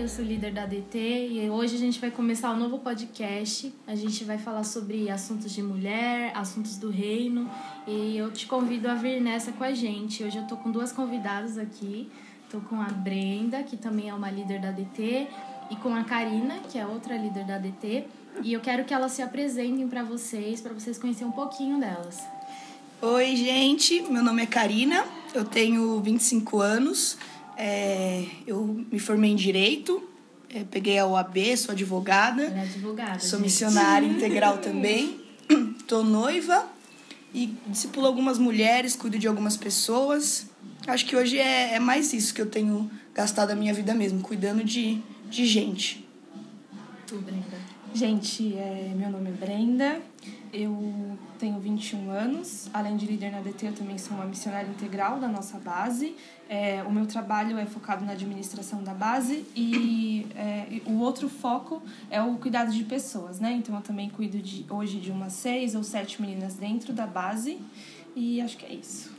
eu sou líder da DT e hoje a gente vai começar um novo podcast. A gente vai falar sobre assuntos de mulher, assuntos do reino e eu te convido a vir nessa com a gente. Hoje eu tô com duas convidadas aqui. Tô com a Brenda, que também é uma líder da DT, e com a Karina, que é outra líder da DT. E eu quero que elas se apresentem para vocês, para vocês conhecerem um pouquinho delas. Oi, gente. Meu nome é Karina. Eu tenho 25 anos. É, eu me formei em Direito, é, peguei a OAB, sou advogada. É advogada. Sou gente. missionária integral também. Tô noiva e discipulo algumas mulheres, cuido de algumas pessoas. Acho que hoje é, é mais isso que eu tenho gastado a minha vida mesmo, cuidando de, de gente. Tu, Brenda. Gente, é, meu nome é Brenda, eu tenho 21 anos. Além de líder na DT, eu também sou uma missionária integral da nossa base. É, o meu trabalho é focado na administração da base e é, o outro foco é o cuidado de pessoas, né? Então eu também cuido de, hoje de umas seis ou sete meninas dentro da base e acho que é isso.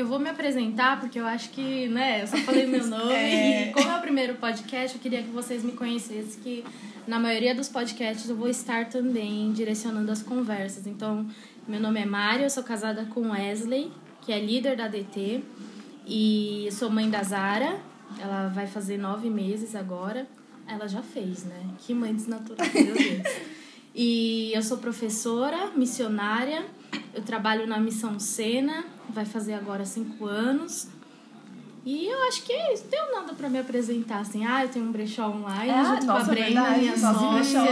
Eu vou me apresentar porque eu acho que, né, eu só falei meu nome É. e como é o primeiro podcast, eu queria que vocês me conhecessem, que na maioria dos podcasts eu vou estar também direcionando as conversas. Então, meu nome é Mário, eu sou casada com Wesley, que é líder da DT, e sou mãe da Zara, ela vai fazer nove meses agora. Ela já fez, né? Que mãe desnatural, meu Deus. E eu sou professora, missionária, eu trabalho na Missão Sena, vai fazer agora cinco anos. E eu acho que é isso, não tenho nada pra me apresentar, assim, ah, eu tenho um brechó online Ah, junto nossa, com a Brenda, minha sócia.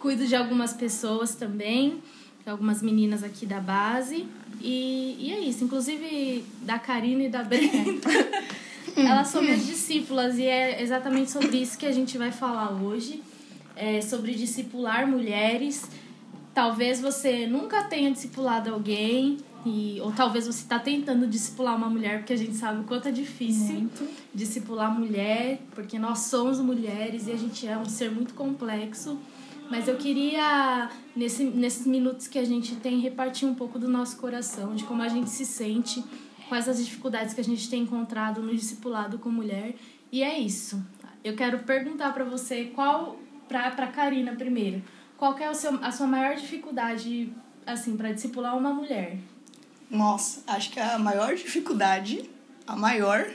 Cuido de algumas pessoas também, algumas meninas aqui da base. E, e é isso, inclusive da Karina e da Brenda. Elas são minhas discípulas e é exatamente sobre isso que a gente vai falar hoje. É sobre discipular mulheres. Talvez você nunca tenha discipulado alguém, e, ou talvez você está tentando discipular uma mulher, porque a gente sabe o quanto é difícil Muito. discipular mulher, porque nós somos mulheres e a gente é um ser muito complexo. Mas eu queria, nesse, nesses minutos que a gente tem, repartir um pouco do nosso coração, de como a gente se sente, quais as dificuldades que a gente tem encontrado no discipulado com mulher. E é isso. Eu quero perguntar para você qual, pra, pra Karina primeiro, qual é o seu, a sua maior dificuldade, assim, para discipular uma mulher? Nossa, acho que a maior dificuldade, a maior.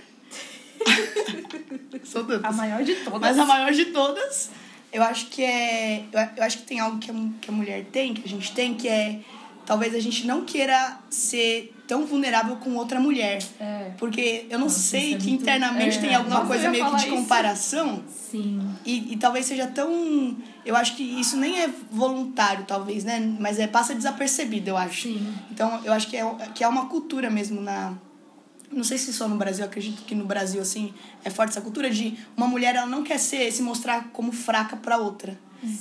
Sou tantas. A maior de todas. Mas a maior de todas, eu acho que é. Eu, acho que tem algo que a, que a mulher tem, que a gente tem, que é. Talvez a gente não queira ser tão vulnerável com outra mulher. É. Porque eu não Nossa, sei é que muito- internamente é. tem alguma Nossa, coisa meio que de isso. comparação. Sim. E, e talvez seja tão. Eu acho que isso nem é voluntário, talvez, né? Mas é passa desapercebido, eu acho. Sim. Então, eu acho que é, que é uma cultura mesmo na. Não sei se só no Brasil, acredito que no Brasil, assim, é forte essa cultura de uma mulher, ela não quer ser, se mostrar como fraca pra outra.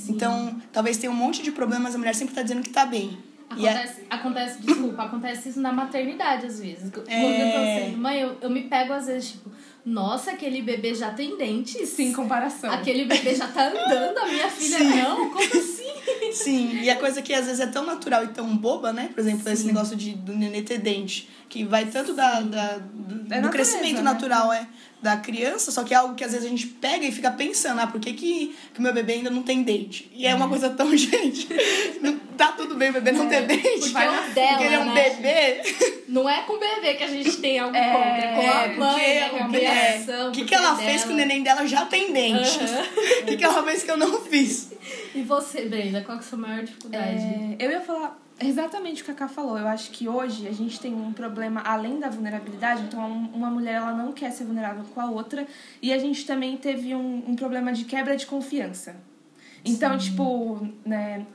Então, talvez tenha um monte de problemas, a mulher sempre tá dizendo que tá bem. E é- Acontece, acontece, desculpa, acontece isso na maternidade às vezes. Quando É. eu tô sendo mãe, eu, eu me pego às vezes, tipo, nossa, aquele bebê já tem dentes. Sem comparação. Aquele bebê já tá andando, a minha filha Sim. não? Como assim? Sim, e a coisa que às vezes é tão natural e tão boba, né? Por exemplo, esse negócio de, do nenê ter dente, que vai tanto da, da- do, do natureza, crescimento né? natural é, da criança, só que é algo que às vezes a gente pega e fica pensando, ah, por que, que, que o meu bebê ainda não tem dente? E é uma coisa tão, gente, não, tá tudo bem o bebê não ter dente, porque vai é na dela, porque ele é um né? bebê. Não é com o bebê que a gente tem algo É, contra, é com a É, mãe, porque, né? Com a é, criação. o que, que ela é fez que o dela. neném dela já tem dente? O que, que ela fez que eu não fiz? E você, Brenda, qual que é a sua maior dificuldade? É, eu ia falar exatamente o que a Ká falou. Eu acho que hoje a gente tem um problema além da vulnerabilidade. Então, um- uma mulher ela não quer ser vulnerável com a outra. E a gente também teve um, um problema de quebra de confiança. Então, tipo, né,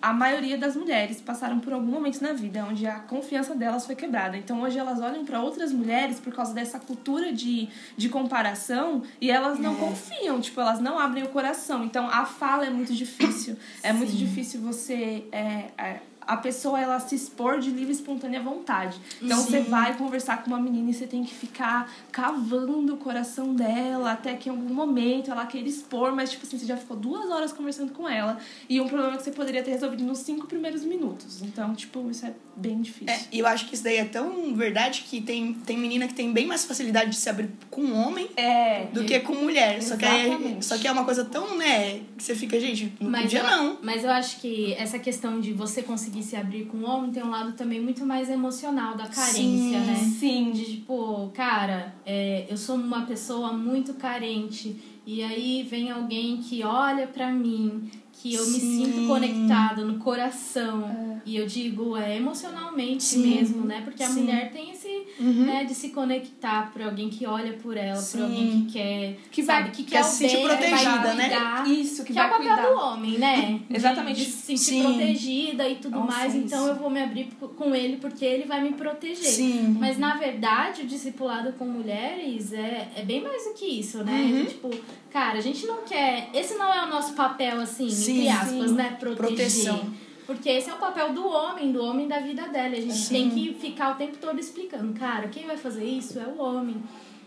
a maioria das mulheres passaram por algum momento na vida onde a confiança delas foi quebrada. Então hoje elas olham para outras mulheres por causa dessa cultura de, de comparação e elas não confiam, tipo, elas não abrem o coração. Então a fala é muito difícil. É muito Sim. difícil você é, é, a pessoa ela se expor de livre e espontânea vontade. Então Sim. você vai conversar com uma menina e você tem que ficar cavando o coração dela até que em algum momento ela queira expor, mas tipo assim, você já ficou duas horas conversando com ela e um problema que você poderia ter resolvido nos cinco primeiros minutos. Então, tipo, isso é bem difícil. É, e eu acho que isso daí é tão verdade que tem, tem menina que tem bem mais facilidade de se abrir com um homem É, do que com mulher. Só que, Exatamente. só que é uma coisa tão, né, que você fica, gente, não Mas podia eu, não. Mas eu acho que essa questão de você conseguir se abrir com o homem tem um lado também muito mais emocional da carência, Sim, né? Sim. De tipo, cara, é, eu sou uma pessoa muito carente. E aí vem alguém que olha pra mim, que eu me Sim. sinto conectada no coração. E eu digo, é emocionalmente Sim. mesmo, né? Porque a mulher tem esse, Uhum. né, de se conectar por alguém que olha por ela, Sim. por alguém que quer, Que sabe, vai- que quer quer se sentir protegida, né? cuidar. Isso, que, Que é vai o papel cuidar. do homem, né? De- Exatamente. De, se sentir Sim. protegida e tudo Nossa, mais. isso. Então eu vou me abrir com ele porque ele vai me proteger. Sim. Mas na verdade, o discipulado com mulheres é, é bem mais do que isso, né? Uhum. Tipo, cara, a gente não quer. Esse não é o nosso papel, assim, Sim, entre aspas, sim. né? Proteger. Proteção. Porque esse é o papel do homem, do homem da vida dela. A gente Sim. tem que ficar o tempo todo explicando, cara, quem vai fazer isso é o homem.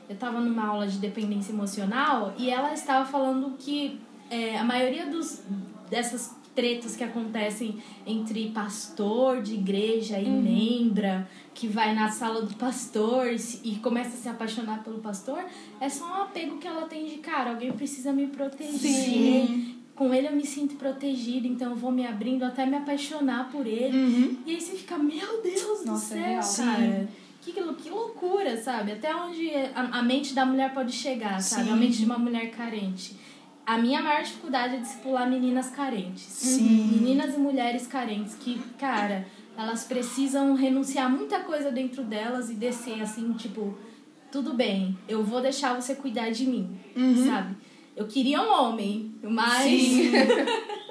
Eu tava numa aula de dependência emocional e ela estava falando que é, a maioria dos, dessas tretas que acontecem entre pastor de igreja e membra, que vai na sala do pastor e e começa a se apaixonar pelo pastor, é só um apego que ela tem de, cara, alguém precisa me proteger. Sim. Com ele eu me sinto protegida, então eu vou me abrindo até me apaixonar por ele. Uhum. E aí você fica, meu Deus Nossa, do é céu, real. cara. Que, que loucura, sabe? Até onde a, a mente da mulher pode chegar, sabe? Sim. A mente de uma mulher carente. A minha maior dificuldade é discipular meninas carentes. Sim. Meninas e mulheres carentes que, cara, elas precisam renunciar muita coisa dentro delas e descer assim, tipo, tudo bem, eu vou deixar você cuidar de mim, Uhum. sabe? Eu queria um homem, mas Sim.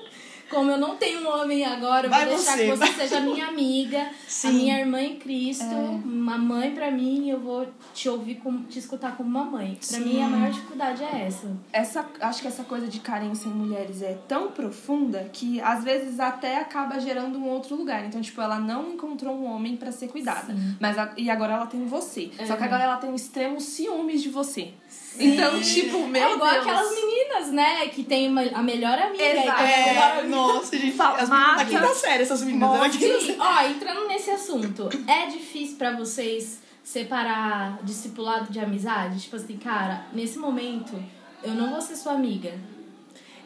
como eu não tenho um homem agora, eu Vai vou deixar você, que você vai. seja minha amiga, a Sim. minha irmã em Cristo, uma mãe pra mim, e eu vou te ouvir como te escutar como uma mãe. Pra Sim. mim a maior dificuldade é essa. Essa, acho que essa coisa de carência em mulheres é tão profunda que às vezes até acaba gerando um outro lugar. Então, tipo, ela não encontrou um homem pra ser cuidada. Sim. Mas a- e agora ela tem você. Só que É. agora ela tem extremos ciúmes de você. Então, tipo, meu é igual Deus. aquelas meninas, né, que tem uma, a melhor amiga. Exato. a É, nossa, gente. As meninas da quinta série, essas meninas. quinta Sim, ó, entrando nesse assunto, é difícil pra vocês separar discipulado de amizade? Tipo assim, cara, nesse momento, eu não vou ser sua amiga.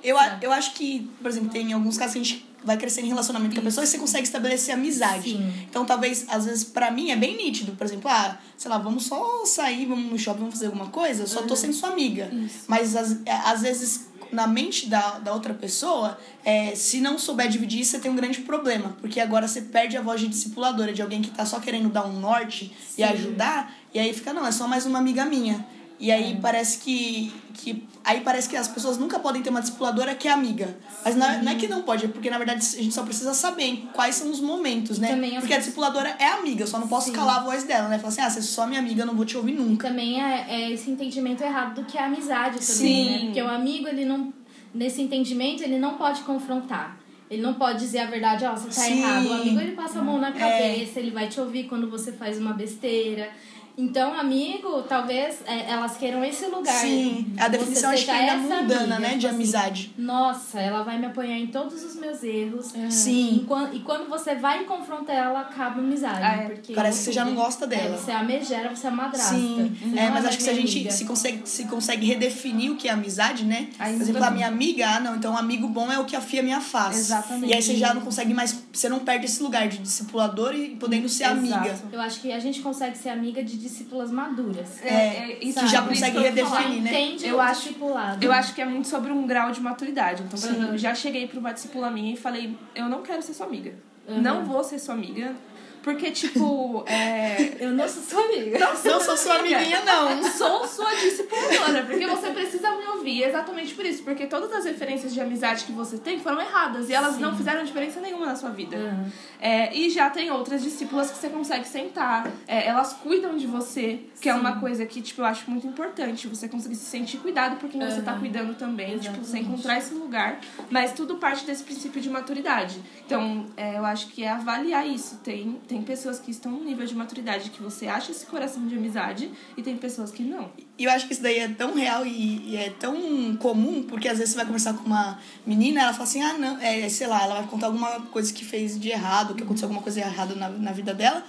Eu, a- eu acho que, por exemplo, tem alguns casos que a gente vai crescendo em relacionamento com a pessoa e você consegue estabelecer amizade. Sim. Então, talvez, às vezes, pra mim é bem nítido. Por exemplo, ah, sei lá, vamos só sair, vamos no shopping, vamos fazer alguma coisa, eu só tô sendo sua amiga. Isso. Mas, às, às vezes, na mente da, da outra pessoa, é, se não souber dividir, você tem um grande problema. Porque agora você perde a voz de discipuladora, de alguém que tá só querendo dar um norte e ajudar, e aí fica, não, é só mais uma amiga minha. E aí parece que, que. Aí parece que as pessoas nunca podem ter uma discipuladora que é amiga. Mas não é, não é que não pode, é porque na verdade a gente só precisa saber quais são os momentos, né? Também porque a pessoas- discipuladora é amiga, eu só não posso Sim. calar a voz dela, né? Falar assim, ah, você é só minha amiga, eu não vou te ouvir nunca. também é, é esse entendimento errado do que é amizade também, Sim. né? Porque o amigo, ele não. Nesse entendimento, ele não pode confrontar. Ele não pode dizer a verdade, ó, você tá Sim. errado. O amigo, ele passa a mão na É. cabeça, ele vai te ouvir quando você faz uma besteira. Então, amigo, talvez é, elas queiram esse lugar. Sim, a definição acho que ainda é mundana, amiga, né, de tipo assim, amizade. Nossa, ela vai me apoiar em todos os meus erros. Sim. E quando, e quando você vai e confronta ela, acaba a amizade. Ah, é. porque Parece que você já não gosta dela. É, você é a megera, você é a madrasta. Sim, Você é, mas é acho que se a gente amiga. se consegue, se consegue redefinir o que é amizade, né? Aí Por exemplo, a minha amiga, ah, não, então um amigo bom é o que afia a minha face. Exatamente. E aí você já não consegue mais, você não perde esse lugar de discipulador e podendo ser Exato. amiga. Eu acho que a gente consegue ser amiga de discípulas maduras. É, isso que já por isso consegue que eu ia falar. redefinir, né? Entende Eu acho- discipulado. Eu acho que é muito sobre um grau de maturidade. Então, por exemplo, eu já cheguei pra uma discípula minha e falei, eu não quero ser sua amiga. Uhum. Não vou ser sua amiga. Porque, tipo, é... Eu não sou sua amiga. Não sou sua amiguinha, não. Sou sua discipuladora, porque você precisa me ouvir exatamente por isso. Porque todas as referências de amizade que você tem foram erradas e elas Sim. não fizeram diferença nenhuma na sua vida. Uhum. É, e já tem outras discípulas que você consegue sentar. É, elas cuidam de você, que é Sim. uma coisa que, tipo, eu acho muito importante. Você conseguir se sentir cuidado por quem você tá Uhum. cuidando também. Tipo, você Exatamente. encontrar esse lugar. Mas tudo parte desse princípio de maturidade. Então, é, eu acho que é avaliar isso. Tem, tem pessoas que estão num nível de maturidade que você acha esse coração de amizade e tem pessoas que não. E eu acho que isso daí é tão real e, e é tão comum, porque às vezes você vai conversar com uma menina, ela fala assim, ah, não, é, sei lá, ela vai contar alguma coisa que fez de errado, que aconteceu alguma coisa errada na, na vida dela.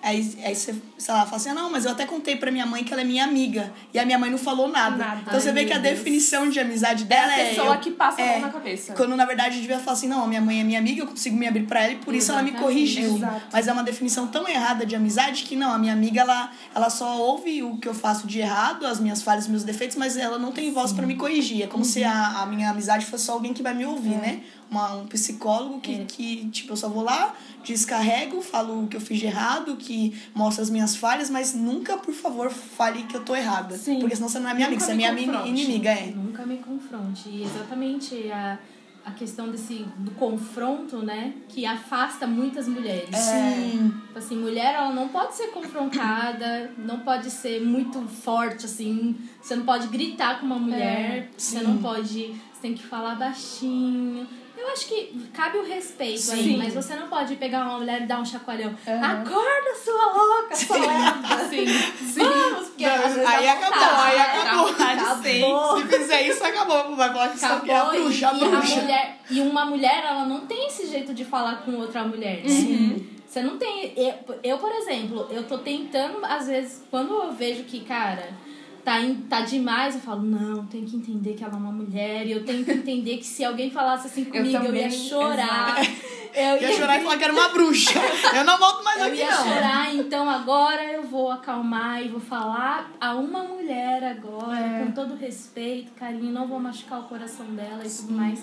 Aí, aí você, sei lá, fala assim, ah, não, mas eu até contei pra minha mãe que ela é minha amiga. E a minha mãe não falou nada. Nada. Então você vê que a Deus. definição de amizade É dela a é. pessoa eu- que passa a é, mão na cabeça. Quando na verdade devia falar assim, não, a minha mãe é minha amiga, eu consigo me abrir pra ela e por isso ela me Exatamente. corrigiu. Exato. Mas é uma definição tão errada de amizade que não, a minha amiga ela, ela só ouve o que eu faço de errado, as minhas falhas, os meus defeitos, mas ela não tem voz pra me corrigir. É como se a, a minha amizade fosse só alguém que vai me ouvir, né? Uma, um psicólogo que, É. que, tipo, eu só vou lá, descarrego, falo o que eu fiz de errado, que mostra as minhas falhas, mas nunca, por favor, fale que eu tô errada. Sim. Porque senão você não é minha amiga, Nunca você é minha confronte. inimiga, é. Nunca me confronte. E exatamente a, a questão desse do confronto, né? Que afasta muitas mulheres. Sim. Tipo assim, mulher ela não pode ser confrontada, não pode ser muito forte, assim. Você não pode gritar com uma mulher, você sim. não pode. Você tem que falar baixinho. Eu acho que cabe o respeito Sim. aí, mas você não pode pegar uma mulher e dar um chacoalhão. Uhum. Acorda, sua louca, sua lerda. Sim, sim. Vamos, porque Não, aí acabou, aí acabou. vontade, Acabou. Se fizer isso, acabou. Vai falar que sabe que é a bruxa, a e, bruxa. a mulher, e uma mulher, ela não tem esse jeito de falar com outra mulher. Uhum. Você não tem. Eu, eu, por exemplo, eu tô tentando, às vezes, quando eu vejo que, cara, tá, em- tá demais, eu falo, não, tem que entender que ela é uma mulher. E eu tenho que entender que se alguém falasse assim comigo, eu, ia também, chorar. Eu Ia chorar e falar que era uma bruxa. Eu não volto mais eu aqui, ia não. chorar, então agora eu vou acalmar e vou falar a uma mulher agora, É. com todo respeito, carinho, não vou machucar o coração dela e tudo mais.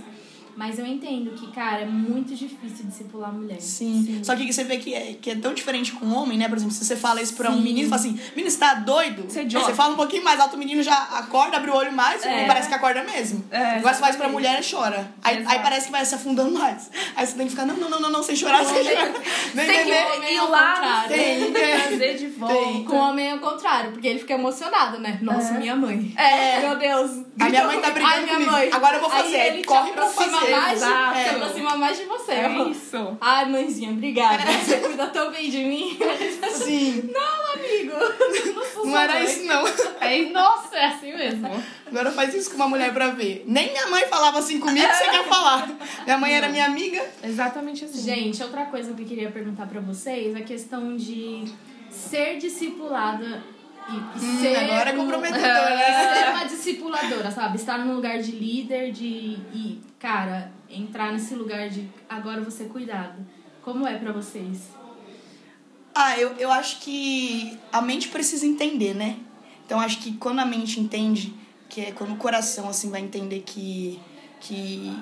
Mas eu entendo que, cara, é muito difícil discipular mulher. Sim. Só que você vê que é, que é tão diferente com o homem, né? Por exemplo, se você fala isso pra um Sim. menino, fala assim, menino, você tá doido? Você é. Você fala um pouquinho mais alto, o menino já acorda, abre o olho mais É. e parece que acorda mesmo. É, Agora você faz pra mulher e chora. Aí, aí parece que vai se afundando mais. Aí você tem que ficar, não, não, não, não, não sem chorar, sem chorar. Nem Tem que beber. homem ir lá. Tem, tem. trazer de volta. Tem. Com o homem é o contrário, porque ele fica emocionado, né? Nossa, É. minha mãe. É. Meu Deus. A minha mãe tá brigando Ai, minha comigo. mãe. Agora eu vou fazer. Aí Corre pra fazer. Mais, Exato. se aproxima mais de você. É isso. Ai, mãezinha, obrigada. Você cuida tão bem de mim. Sim. Não, amigo. Não, Não era mãe. isso, não. É, nossa, é assim mesmo. Agora faz isso com uma mulher pra ver. Nem minha mãe falava assim comigo, você quer falar. Minha mãe era minha amiga. Exatamente assim. Gente, outra coisa que eu queria perguntar pra vocês é a questão de ser discipulada e, e Hum, ser agora é um- comprometedor, e né? ser uma discipuladora, sabe? Estar num lugar de líder, de e cara, entrar nesse lugar de agora você cuidado. Como é pra vocês? Ah, eu, eu acho que a mente precisa entender, né? Então acho que quando a mente entende, que é quando o coração assim vai entender que, que,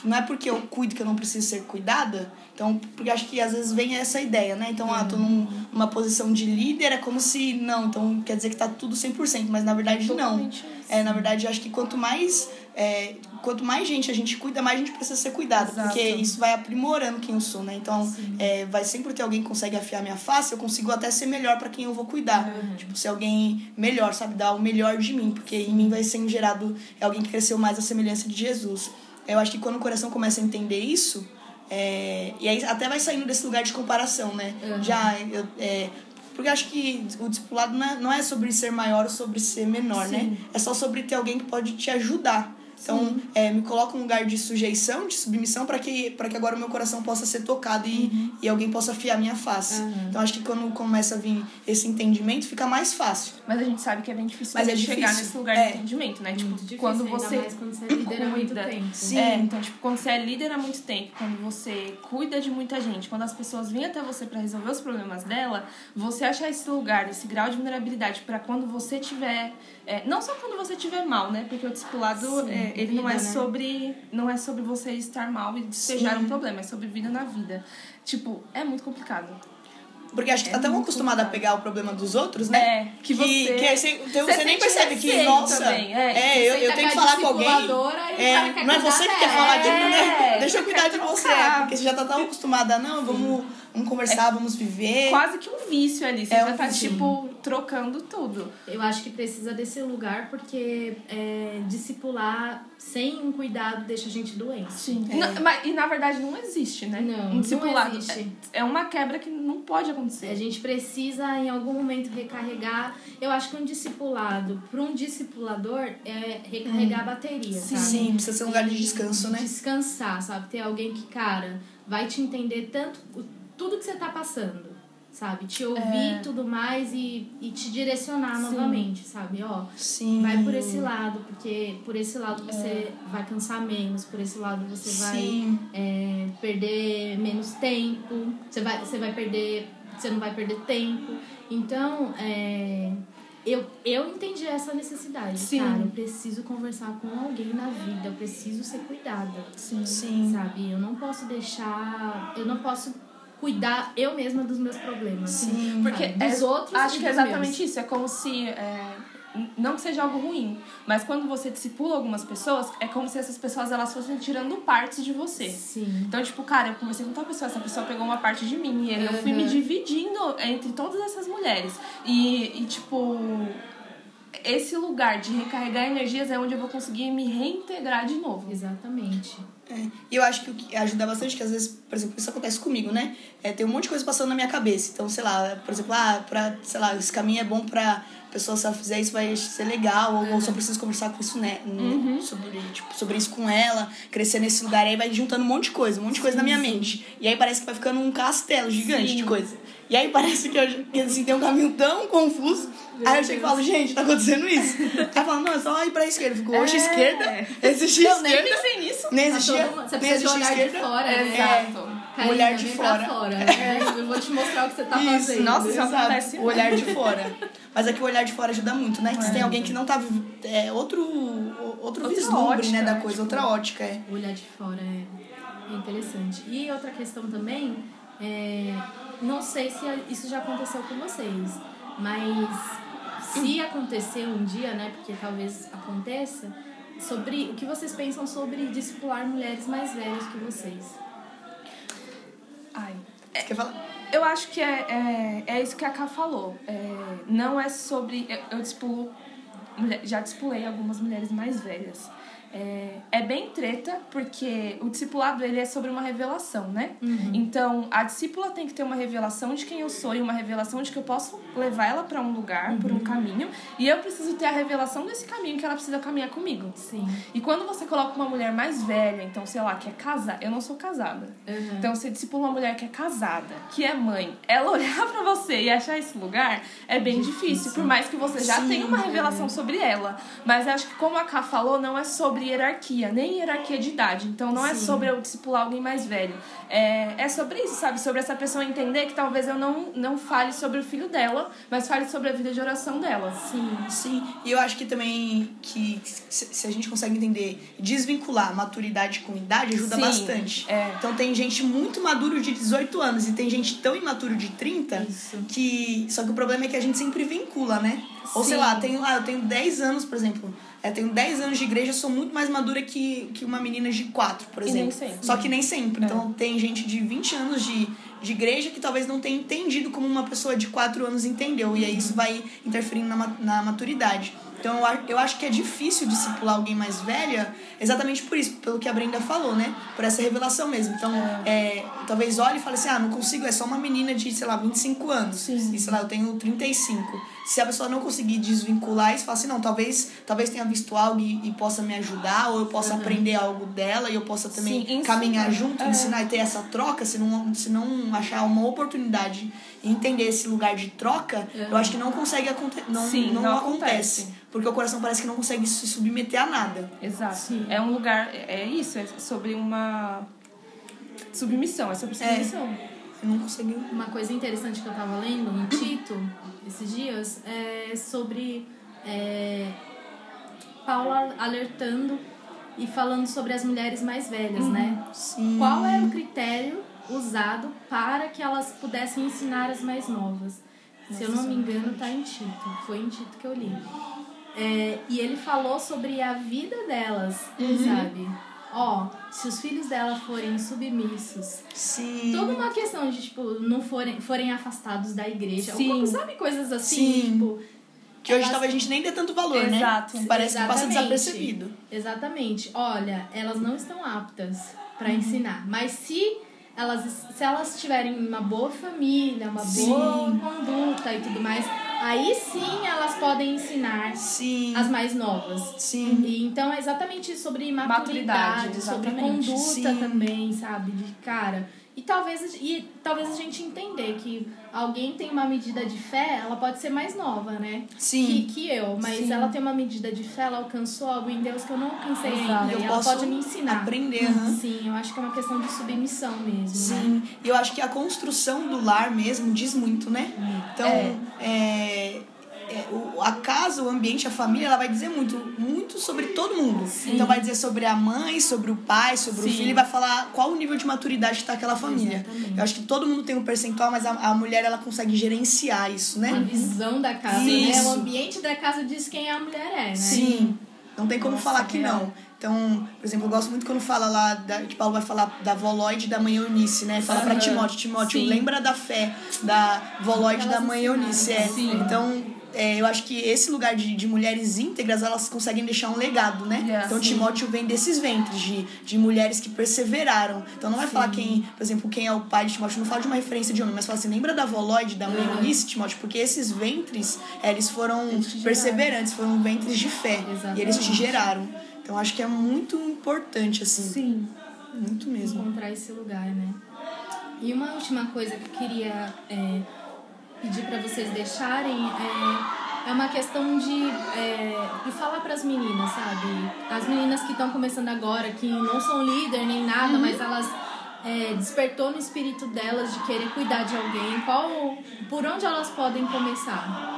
que não é porque eu cuido que eu não preciso ser cuidada, então, porque acho que às vezes vem essa ideia, né? Então, ah, tô num, numa posição de líder, é como se, não, então quer dizer que tá tudo 100%, mas na verdade não. Totalmente isso. É, na verdade, eu acho que quanto mais, é, quanto mais gente a gente cuida, mais a gente precisa ser cuidado. Exato. Porque isso vai aprimorando quem eu sou, né? Então, é, vai sempre ter alguém que consegue afiar minha face, eu consigo até ser melhor para quem eu vou cuidar. Tipo, ser alguém melhor, sabe? Dar o melhor de mim. Porque em mim vai sendo gerado é alguém que cresceu mais a semelhança de Jesus. Eu acho que quando o coração começa a entender isso, é, e aí até vai saindo desse lugar de comparação, né? Uhum. Já, eu, é, porque acho que o discipulado não é, não é sobre ser maior ou sobre ser menor, né? É só sobre ter alguém que pode te ajudar. Então, é, me coloca um lugar de sujeição, de submissão, para que, pra que agora o meu coração possa ser tocado e, e alguém possa afiar minha face. Uhum. Então, acho que quando começa a vir esse entendimento, fica mais fácil. Mas a gente sabe que é bem difícil Mas é de chegar difícil. nesse lugar É. de entendimento, né? Tipo, Muito difícil, quando ainda você mais quando você é líder há muito tempo. Sim. É, então, tipo, quando você é líder há muito tempo, quando você cuida de muita gente, quando as pessoas vêm até você pra resolver os problemas dela, você achar esse lugar, esse grau de vulnerabilidade pra quando você tiver. É, não só quando você tiver mal, né? Porque o discipulado, Sim, é, ele não é vida, né? sobre. Não é sobre você estar mal e despejar Sim. um problema, é sobre vida na vida. Tipo, é muito complicado. Porque acho que É tá tão acostumada a pegar o problema dos outros, né? É, que você- que aí você, então você você nem percebe que, nossa, também, é. é, eu, eu tá tenho que falar com alguém. É, não é você que quer falar de mim, né? É, Deixa eu quer cuidar de você. trocar. Porque você já tá tão acostumada, não, vamos, vamos conversar, vamos viver. Quase que um vício ali. Você É já um tá, vício. tipo, trocando tudo. Eu acho que precisa desse lugar porque é, discipular sem um cuidado deixa a gente doente. Sim. É. mas, e na verdade não existe, né? Não, um não discipulado. existe. É, é uma quebra que não pode acontecer. A gente precisa em algum momento recarregar. Eu acho que um discipulado, para um discipulador, é recarregar a bateria, sabe? Sim, precisa ser um lugar de descanso, né? Descansar, sabe? Ter alguém que, cara, vai te entender tanto, o- tudo que você tá passando, sabe? Te ouvir É. tudo mais e, e te direcionar Sim. novamente, sabe? Ó, Sim. vai por esse lado, porque por esse lado você vai cansar menos, por esse lado você vai Sim. é, perder menos tempo, você vai, você vai perder, você não vai perder tempo. Então, é, eu, eu entendi essa necessidade, Sim. cara. Eu preciso conversar com alguém na vida, eu preciso ser cuidada, Sim. Sim. sabe? Eu não posso deixar, eu não posso cuidar eu mesma dos meus problemas. Sim. Porque? Dos é- outros acho que é exatamente meus. isso. É como se. é, não que seja algo ruim, mas quando você discipula algumas pessoas, é como se essas pessoas elas fossem tirando partes de você. Sim. Então, tipo, cara, eu conversei com tal pessoa, essa pessoa pegou uma parte de mim. E aí eu fui Uhum. me dividindo entre todas essas mulheres. E, e, tipo, esse lugar de recarregar energias é onde eu vou conseguir me reintegrar de novo. Exatamente. É, E eu acho que o que ajuda bastante, que às vezes, por exemplo, isso acontece comigo, né? É, tem um monte de coisa passando na minha cabeça. Então, sei lá, por exemplo, ah, pra, sei lá, esse caminho é bom pra pessoa, se ela fizer isso, vai ser legal, ou, ou só preciso conversar com isso, né? né, Sobre, tipo, sobre isso com ela, crescer nesse lugar. Aí vai juntando um monte de coisa, um monte de coisa na minha mente. E aí parece que vai ficando um castelo gigante Sim. de coisa. E aí parece que, eu, que assim, tem um caminho tão confuso. aí eu chego e falo, gente, tá acontecendo isso. aí eu falo, não, é só ir pra esquerda. Eu fico, hoje É. esquerda, existe Eu nem esquerda. pensei nisso. Nem Tá existia, todo mundo- você nem precisa de existia olhar de esquerda. fora, né? Exato. Olhar de fora. Fora. É, Eu vou te mostrar o que você tá Isso, fazendo. nossa, isso acontece o olhar de fora. Mas é que o olhar de fora ajuda muito, né? Que se tem alguém que não tá... É outro, outro Outra vislumbre, ótica, né, da coisa. Tipo- Outra ótica, é. O olhar de fora é, é interessante. E outra questão também, é, não sei se isso já aconteceu com vocês, mas se acontecer um dia, né, porque talvez aconteça, sobre o que vocês pensam sobre discipular mulheres mais velhas que vocês. Ai. Você quer falar? Eu acho que é, é, é isso que a Ká falou. É, não é sobre. Eu, eu dispulo. Já discipulei algumas mulheres mais velhas. É, é bem treta, porque o discipulado ele é sobre uma revelação, né? Então, a discípula tem que ter uma revelação de quem eu sou e uma revelação de que eu posso levar ela para um lugar, por um caminho, e eu preciso ter a revelação desse caminho que ela precisa caminhar comigo. Sim. E quando você coloca uma mulher mais velha, então, sei lá, que é casada, eu não sou casada. Uhum. Então, você discipula uma mulher que é casada, que é mãe, ela olhar pra você e achar esse lugar é bem difícil, por mais que você já Sim, tenha uma revelação sobre ela. Mas eu acho que, como a Ká falou, não é sobre hierarquia, nem hierarquia de idade. Então, não é Sim. sobre eu discipular alguém mais velho. É, é sobre isso, sabe? Sobre essa pessoa entender que talvez eu não, não fale sobre o filho dela, mas fale sobre a vida de oração dela. Sim. Sim, e eu acho que também que se se a gente consegue entender, desvincular maturidade com idade ajuda Sim, bastante. é. Então tem gente muito maduro de 18 anos e tem gente tão imaturo de 30 Isso. que. Só que o problema é que a gente sempre vincula, né? Ou sei Sim. lá, tenho, ah, eu tenho 10 anos, por exemplo. Eu tenho 10 anos de igreja, sou muito mais madura que, que uma menina de 4, por exemplo. nem sempre. Só que nem sempre. É. Então tem gente de 20 anos de, de igreja que talvez não tenha entendido como uma pessoa de 4 anos entendeu. E aí isso vai interferindo na, na maturidade. Então eu, acho que é difícil discipular alguém mais velha exatamente por isso, pelo que a Brenda falou, né? Por essa revelação mesmo. Então, é, talvez olhe e fale assim: ah, não consigo, é só uma menina de, sei lá, 25 anos. Sim. E sei lá, eu tenho 35. Se a pessoa não conseguir desvincular isso, fala assim: não, talvez, talvez tenha visto algo e, e possa me ajudar, ou eu possa aprender algo dela e eu possa também Sim, caminhar junto, É. ensinar e ter essa troca, se não, se não achar uma oportunidade entender esse lugar de troca, eu acho que não consegue acontecer. Não, Sim, não, não acontece. acontece. Porque o coração parece que não consegue se submeter a nada. Exato. Sim. É um lugar. É isso, é sobre uma. Submissão, é sobre submissão. Eu não consegui. Uma coisa interessante que eu tava lendo em Tito esses dias é sobre é, Paulo alertando e falando sobre as mulheres mais velhas, né? Sim. Qual é o critério usado para que elas pudessem ensinar as mais novas. Se eu não me engano, tá em Tito. Foi em Tito que eu li. É, e ele falou sobre a vida delas, sabe? Ó, se os filhos dela forem submissos. Sim. Toda uma questão de, tipo, não forem, forem afastados da igreja. Sim. Ou, sabe, coisas assim, Sim. tipo. Que hoje elas- talvez a gente nem dê tanto valor, Exato. né? Parece que passa Exatamente. desapercebido. Exatamente. Olha, elas não estão aptas para ensinar, mas se elas se elas tiverem uma boa família, uma Sim. boa conduta e tudo mais, aí sim elas podem ensinar Sim. as mais novas. Sim. E então é exatamente sobre maturidade, Maturidade, sobre conduta também, sabe? De cara. E talvez, e talvez a gente entender que alguém tem uma medida de fé, ela pode ser mais nova, né? Sim. Que, que eu, mas Sim. ela tem uma medida de fé, ela alcançou algo em Deus que eu não alcancei Exato. ainda. Eu e ela pode me ensinar. aprender, aham. Sim, eu acho que é uma questão de submissão mesmo. Né? Sim, e eu acho que a construção do lar mesmo diz muito, né? Então, é, é, o, a casa, o ambiente, a família, ela vai dizer muito, muito sobre todo mundo. Então, vai dizer sobre a mãe, sobre o pai, sobre o Sim. filho, e vai falar qual o nível de maturidade que tá aquela família. Exatamente. Eu acho que todo mundo tem um percentual, mas a, a mulher, ela consegue gerenciar isso, A né? visão da casa, né? Isso. O ambiente da casa diz quem a mulher é, né? Sim. Não tem como Nossa, falar que real. não. Então, por exemplo, eu gosto muito quando fala lá, da, que Paulo vai falar da Lloyd e da mãe Eunice, né? Fala pra Aham. Timóteo, Timóteo, Sim. lembra da fé da Lloyd e da mãe. Eunice. É. Sim. Então, é, eu acho que esse lugar de, de mulheres íntegras, elas conseguem deixar um legado, né? Yeah, então, sim. Timóteo vem desses ventres, de, de mulheres que perseveraram. Então, não vai falar quem, por exemplo, quem é o pai de Timóteo, não fala de uma referência de homem, mas fala assim, lembra da avó Lloyd, da mãe Eunice, Timóteo? Porque esses ventres, é, eles foram Eles perseverantes, foram ventres de fé. E eles te Exatamente. geraram. Então acho que é muito importante, assim. Sim. Muito mesmo. encontrar esse lugar, né? E uma última coisa que eu queria é, pedir para vocês deixarem é, é uma questão de, é, de falar para as meninas, sabe? As meninas que estão começando agora, que não são líder nem nada, mas elas é, despertou no espírito delas de querer cuidar de alguém. Qual, por onde elas podem começar?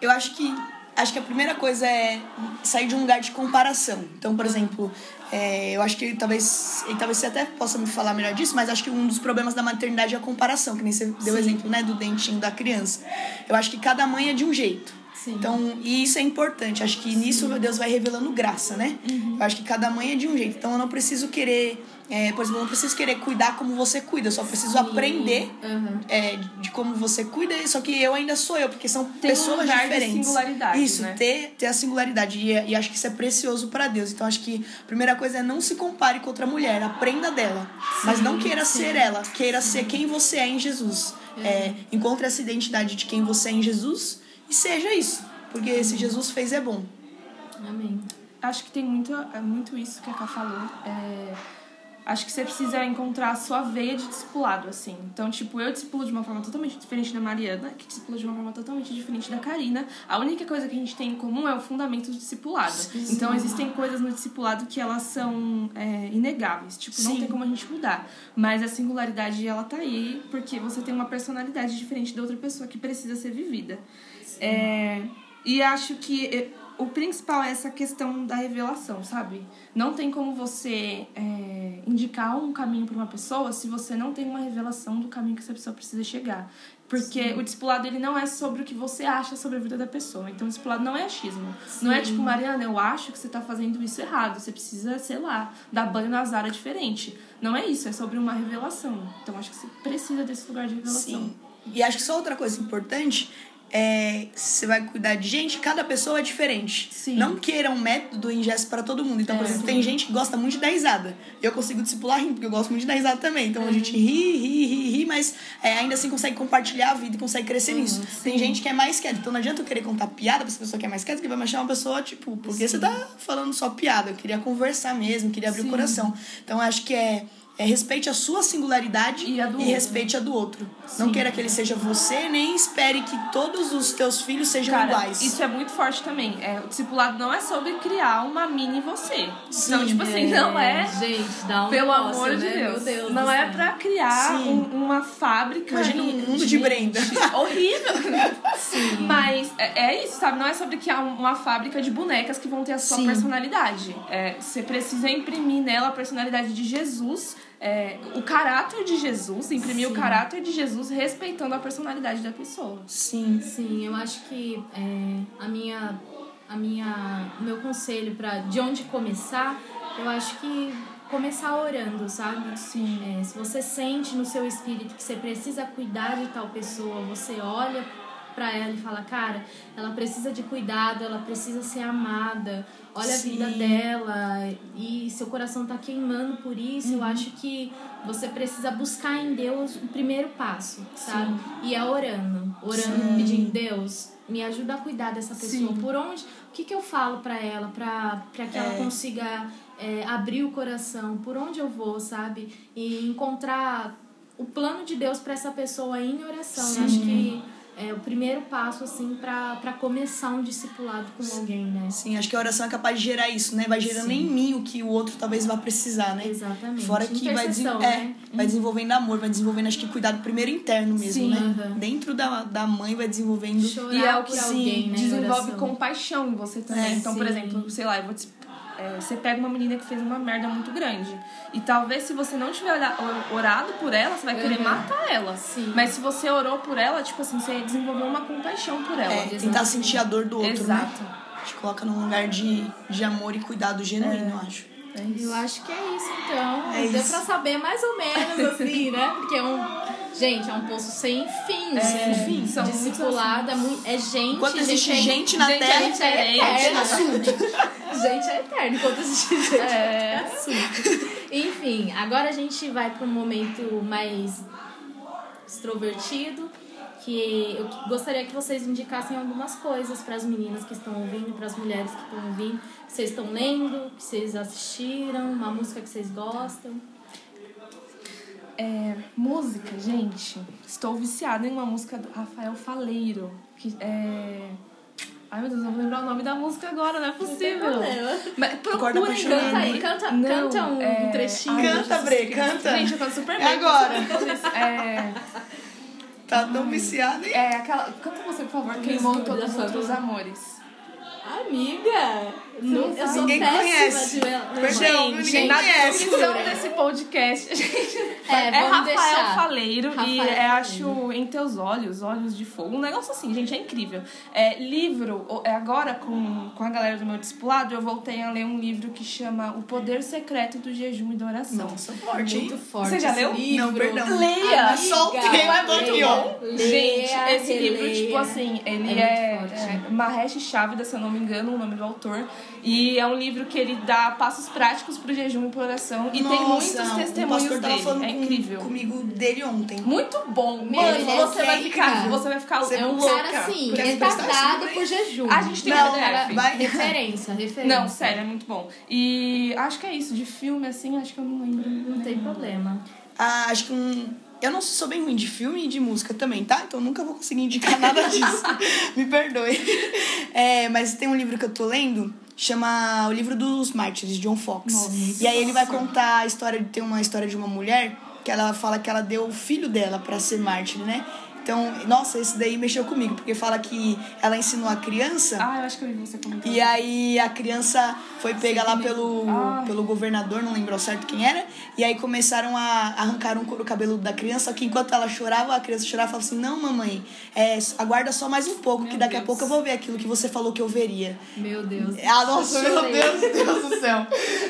Eu acho que acho que a primeira coisa é sair de um lugar de comparação. Então, por exemplo, é, eu acho que talvez e talvez você até possa me falar melhor disso, mas acho que um dos problemas da maternidade é a comparação, que nem você deu o exemplo, né, do dentinho da criança. Eu acho que cada mãe é de um jeito. Sim. Então, e isso é importante. Acho que nisso Deus vai revelando graça, né? Eu acho que cada mãe é de um jeito. Então, eu não preciso querer, é, por exemplo, eu não preciso querer cuidar como você cuida. Eu só preciso aprender Aham. é, de como você cuida, só que eu ainda sou eu, porque são Tem um pessoas lugar de diferentes. singularidade, Isso, né? ter, ter a singularidade. E, e acho que isso é precioso para Deus. Então acho que a primeira coisa é não se compare com outra mulher, aprenda dela. mas não queira ser ela, queira ser quem você é em Jesus. É, encontre essa identidade de quem você é em Jesus e seja isso. Porque se Jesus fez, é bom. Amém. Acho que tem muito, é muito isso que a Ká falou. É, acho que você precisa encontrar a sua veia de discipulado, assim. Então, tipo, eu discipulo de uma forma totalmente diferente da Mariana, que discipula de uma forma totalmente diferente da Karina. A única coisa que a gente tem em comum é o fundamento do discipulado. Então, existem coisas no discipulado que elas são é, inegáveis. Tipo, não Sim. tem como a gente mudar. Mas a singularidade, ela tá aí porque você tem uma personalidade diferente da outra pessoa que precisa ser vivida. É, e acho que eh, o principal é essa questão da revelação, sabe? Não tem como você é, indicar um caminho para uma pessoa se você não tem uma revelação do caminho que essa pessoa precisa chegar. Porque o discipulado ele não é sobre o que você acha sobre a vida da pessoa. Então o discipulado não é achismo. Não é tipo, Mariana, eu acho que você tá fazendo isso errado. Você precisa, sei lá, dar banho nas áreas diferente. Não é isso, é sobre uma revelação. Então acho que você precisa desse lugar de revelação. Sim. E acho que só outra coisa importante é se você vai cuidar de gente, cada pessoa é diferente. Sim. Não queira um método em gesto para todo mundo. Então, por É, exemplo, sim. tem gente que gosta muito de dar risada. Eu consigo discipular rindo, porque eu gosto muito de dar risada também. Então a gente ri, ri, ri, ri, mas é, ainda assim consegue compartilhar a vida e consegue crescer nisso. Tem gente que é mais quieta. Então não adianta eu querer contar piada pra essa pessoa que é mais quieta, que vai me achar uma pessoa, tipo, porque você tá falando só piada. Eu queria conversar mesmo, queria abrir Sim. o coração. Então acho que é. É respeite a sua singularidade E a do outro. respeite a do outro. Não Sim. queira que ele seja você, nem espere que todos os teus filhos sejam Cara, iguais. isso é muito forte também. É, o discipulado não é sobre criar uma mini você. Sim, então, tipo assim, não é. Gente, dá um Pelo negócio, amor de né? Deus. Meu Deus não é pra criar Sim. um- uma fábrica. Imagina um e- mundo de gente, Brenda. Horrível. Mas é, é isso, sabe? Não é sobre criar um- uma fábrica de bonecas que vão ter a sua Sim. personalidade. É, você precisa imprimir nela a personalidade de Jesus é, o caráter de Jesus, imprimir Sim. o caráter de Jesus respeitando a personalidade da pessoa. Sim. Sim, eu acho que é, a minha, a minha, o meu conselho para de onde começar, eu acho que começar orando, sabe? Sim. É, se você sente no seu espírito que você precisa cuidar de tal pessoa, você olha pra ela e fala, cara, ela precisa de cuidado, ela precisa ser amada. Olha Sim. a vida dela e seu coração tá queimando por isso. Eu acho que você precisa buscar em Deus o primeiro passo, sabe? E é orando, orando, Sim. pedindo Deus, me ajuda a cuidar dessa pessoa. Sim. Por onde? O que que eu falo pra ela pra para que ela É. consiga é, abrir o coração? Por onde eu vou, sabe? E encontrar o plano de Deus pra essa pessoa em oração. Eu acho que é o primeiro passo assim pra para começar um discipulado com alguém, né? Sim, acho que a oração é capaz de gerar isso, né? Vai gerando Sim. em mim o que o outro talvez vá precisar, né? Exatamente. Fora que vai, Intercessão, é, né? vai desenvolvendo amor, vai desenvolvendo, acho que cuidado primeiro interno mesmo, Sim, né? aham. Dentro da, da mãe vai desenvolvendo. Chorar E é o que alguém, né? desenvolve oração. compaixão em você também. É, então, por sim. exemplo, sei lá, eu vou te- é, você pega uma menina que fez uma merda muito grande. E talvez se você não tiver orado por ela, você vai querer Uhum. matar ela. Sim. Mas se você orou por ela, tipo assim, você desenvolveu uma compaixão por ela. É, tentar sentir a dor do outro, Exato. né? Te coloca num lugar de, de amor e cuidado genuíno, eu acho. É. Eu acho que é isso, então. É Deu isso. pra saber mais ou menos, assim, né? Porque é um. Gente, é um poço sem fim. É, sem fim. São Discipulado, é, muito, é gente. Enquanto existe é- gente na gente é Terra, Gente é eterno. gente é eterno. Enquanto existe gente é, É. assunto. Enfim, agora a gente vai para um momento mais extrovertido. Que eu gostaria que vocês indicassem algumas coisas para as meninas que estão ouvindo, para as mulheres que estão ouvindo, que vocês estão lendo, que vocês assistiram, uma música que vocês gostam. É, música, gente. Estou viciada em uma música do Rafael Faleiro. Que é. Ai meu Deus, eu não vou lembrar o nome da música agora, não é possível. Mas Acorda procurem apaixonada. Canta aí, canta, Não, canta um é- trechinho. Ai, Canta, Jesus Bre, canta. Gente, eu canto super É bem. agora. É, Tá tão viciado, hein? é aquela. Canta você, por favor. Queimou todos os outros amores. Amiga, não, eu sou Ninguém péssima conhece. de mel- Perdão, Gente, ninguém gente, Na conhece. descrição loucura. desse podcast, gente. É, É, Rafael deixar. Faleiro e Rafael é, Faleiro. acho Em Teus Olhos, Olhos de Fogo. Um negócio assim, gente, é incrível. É, livro, é, agora com, com a galera do meu discipulado, eu voltei a ler um livro que chama O Poder Secreto do Jejum e da Oração. Nossa, forte? Muito forte. Você já leu? livro. Não, perdão. Leia! Amiga, Só o leia, Gente, esse livro, tipo assim, ele É é, é Mahesh Chavda, se eu não me engano, o nome do autor. E é um livro que ele dá passos práticos pro jejum e pro oração. E tem muitos Nossa, testemunhos dele. falando É com- incrível. comigo dele ontem. Muito bom. Mano, ele é você vai zica. ficar, você vai ficar Você É um louca. cara assim, Quer retardado por jejum. A gente tem Não, PDF. vai- Referência, referência. Não, sério, é muito bom. E acho que é isso. De filme, assim, acho que eu não lembro. Não tem problema. Ah, acho que um. Eu não sou bem ruim de filme e de música também, tá? Então eu nunca vou conseguir indicar nada disso. Me perdoe. É, mas tem um livro que eu tô lendo, chama O Livro dos Mártires, de John Fox. Nossa. e aí ele vai contar a história de tem uma história de uma mulher que ela fala que ela deu o filho dela pra ser mártir, né? Então, nossa, esse daí mexeu comigo, porque fala que ela ensinou a criança Ah, eu acho que eu vi você comentando. e aí a criança foi pega lá pelo, Ai. pelo governador, não lembro ao certo quem era. E aí começaram a arrancar um couro cabeludo da criança, só que enquanto ela chorava, a criança chorava e falava assim, não, mamãe, é, aguarda só mais um pouco, que Meu daqui a Deus. pouco eu vou ver aquilo que você falou que eu veria. Meu Deus. Ah, nossa, Eu meu. Deus, Deus do céu.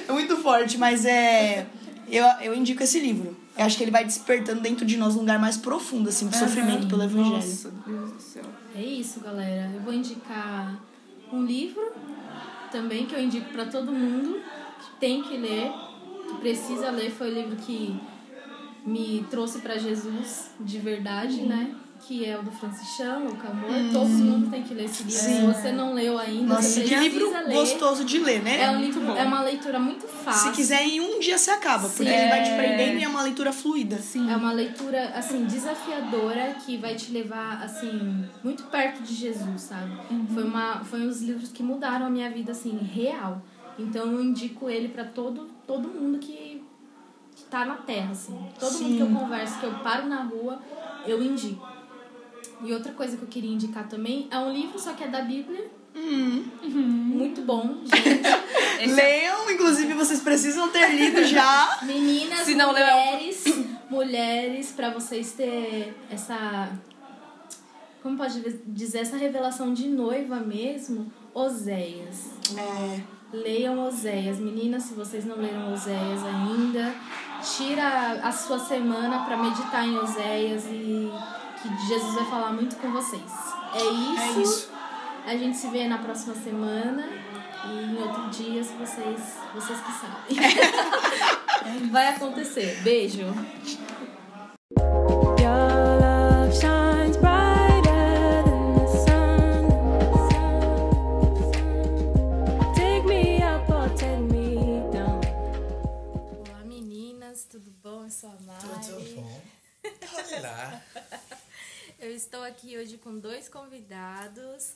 É muito forte, mas é. Eu, eu indico esse livro. Eu acho que ele vai despertando dentro de nós um lugar mais profundo, assim, de sofrimento pelo evangelho. Nossa, Deus do céu. É isso, galera. Eu vou indicar um livro também que eu indico pra todo mundo que tem que ler, que precisa ler. Foi o livro que me trouxe pra Jesus de verdade, né? Que é o do Franciscão, o Camor. Todo mundo tem que ler esse livro. Se Sim. você não leu ainda, Nossa, você que livro ler. gostoso de ler, né? É, um livro, bom. é uma leitura muito fácil. Se quiser, em um dia se acaba, porque Sim. ele vai te É. prendendo e é uma leitura fluida. Sim. É uma leitura, assim, desafiadora que vai te levar, assim, muito perto de Jesus, sabe? Foi, uma, foi um dos livros que mudaram a minha vida, assim, real. Então eu indico ele pra todo, todo mundo que, que tá na terra, assim. Todo mundo que eu Sim. converso, que eu paro na rua, eu indico. E outra coisa que eu queria indicar também é um livro, só que é da Bíblia. Hum. Muito bom, gente. Leiam, inclusive vocês precisam ter lido já. Meninas, Se não leu, é mulheres, mulheres, pra vocês ter essa. Como pode dizer? Essa revelação de noiva mesmo, Oséias. É, Leiam Oséias. Meninas, se vocês não leram Oséias ainda, tira a sua semana pra meditar em Oséias e que Jesus vai falar muito com vocês. É isso. é isso. A gente se vê na próxima semana e em outro dia, se vocês, vocês que sabem. Vai acontecer. Beijo. Your love shines brighter than the sun. Take me up or take me down. Olá meninas, tudo bom? Eu sou a Mari. Tudo bom? Olá. Eu estou aqui hoje com dois convidados,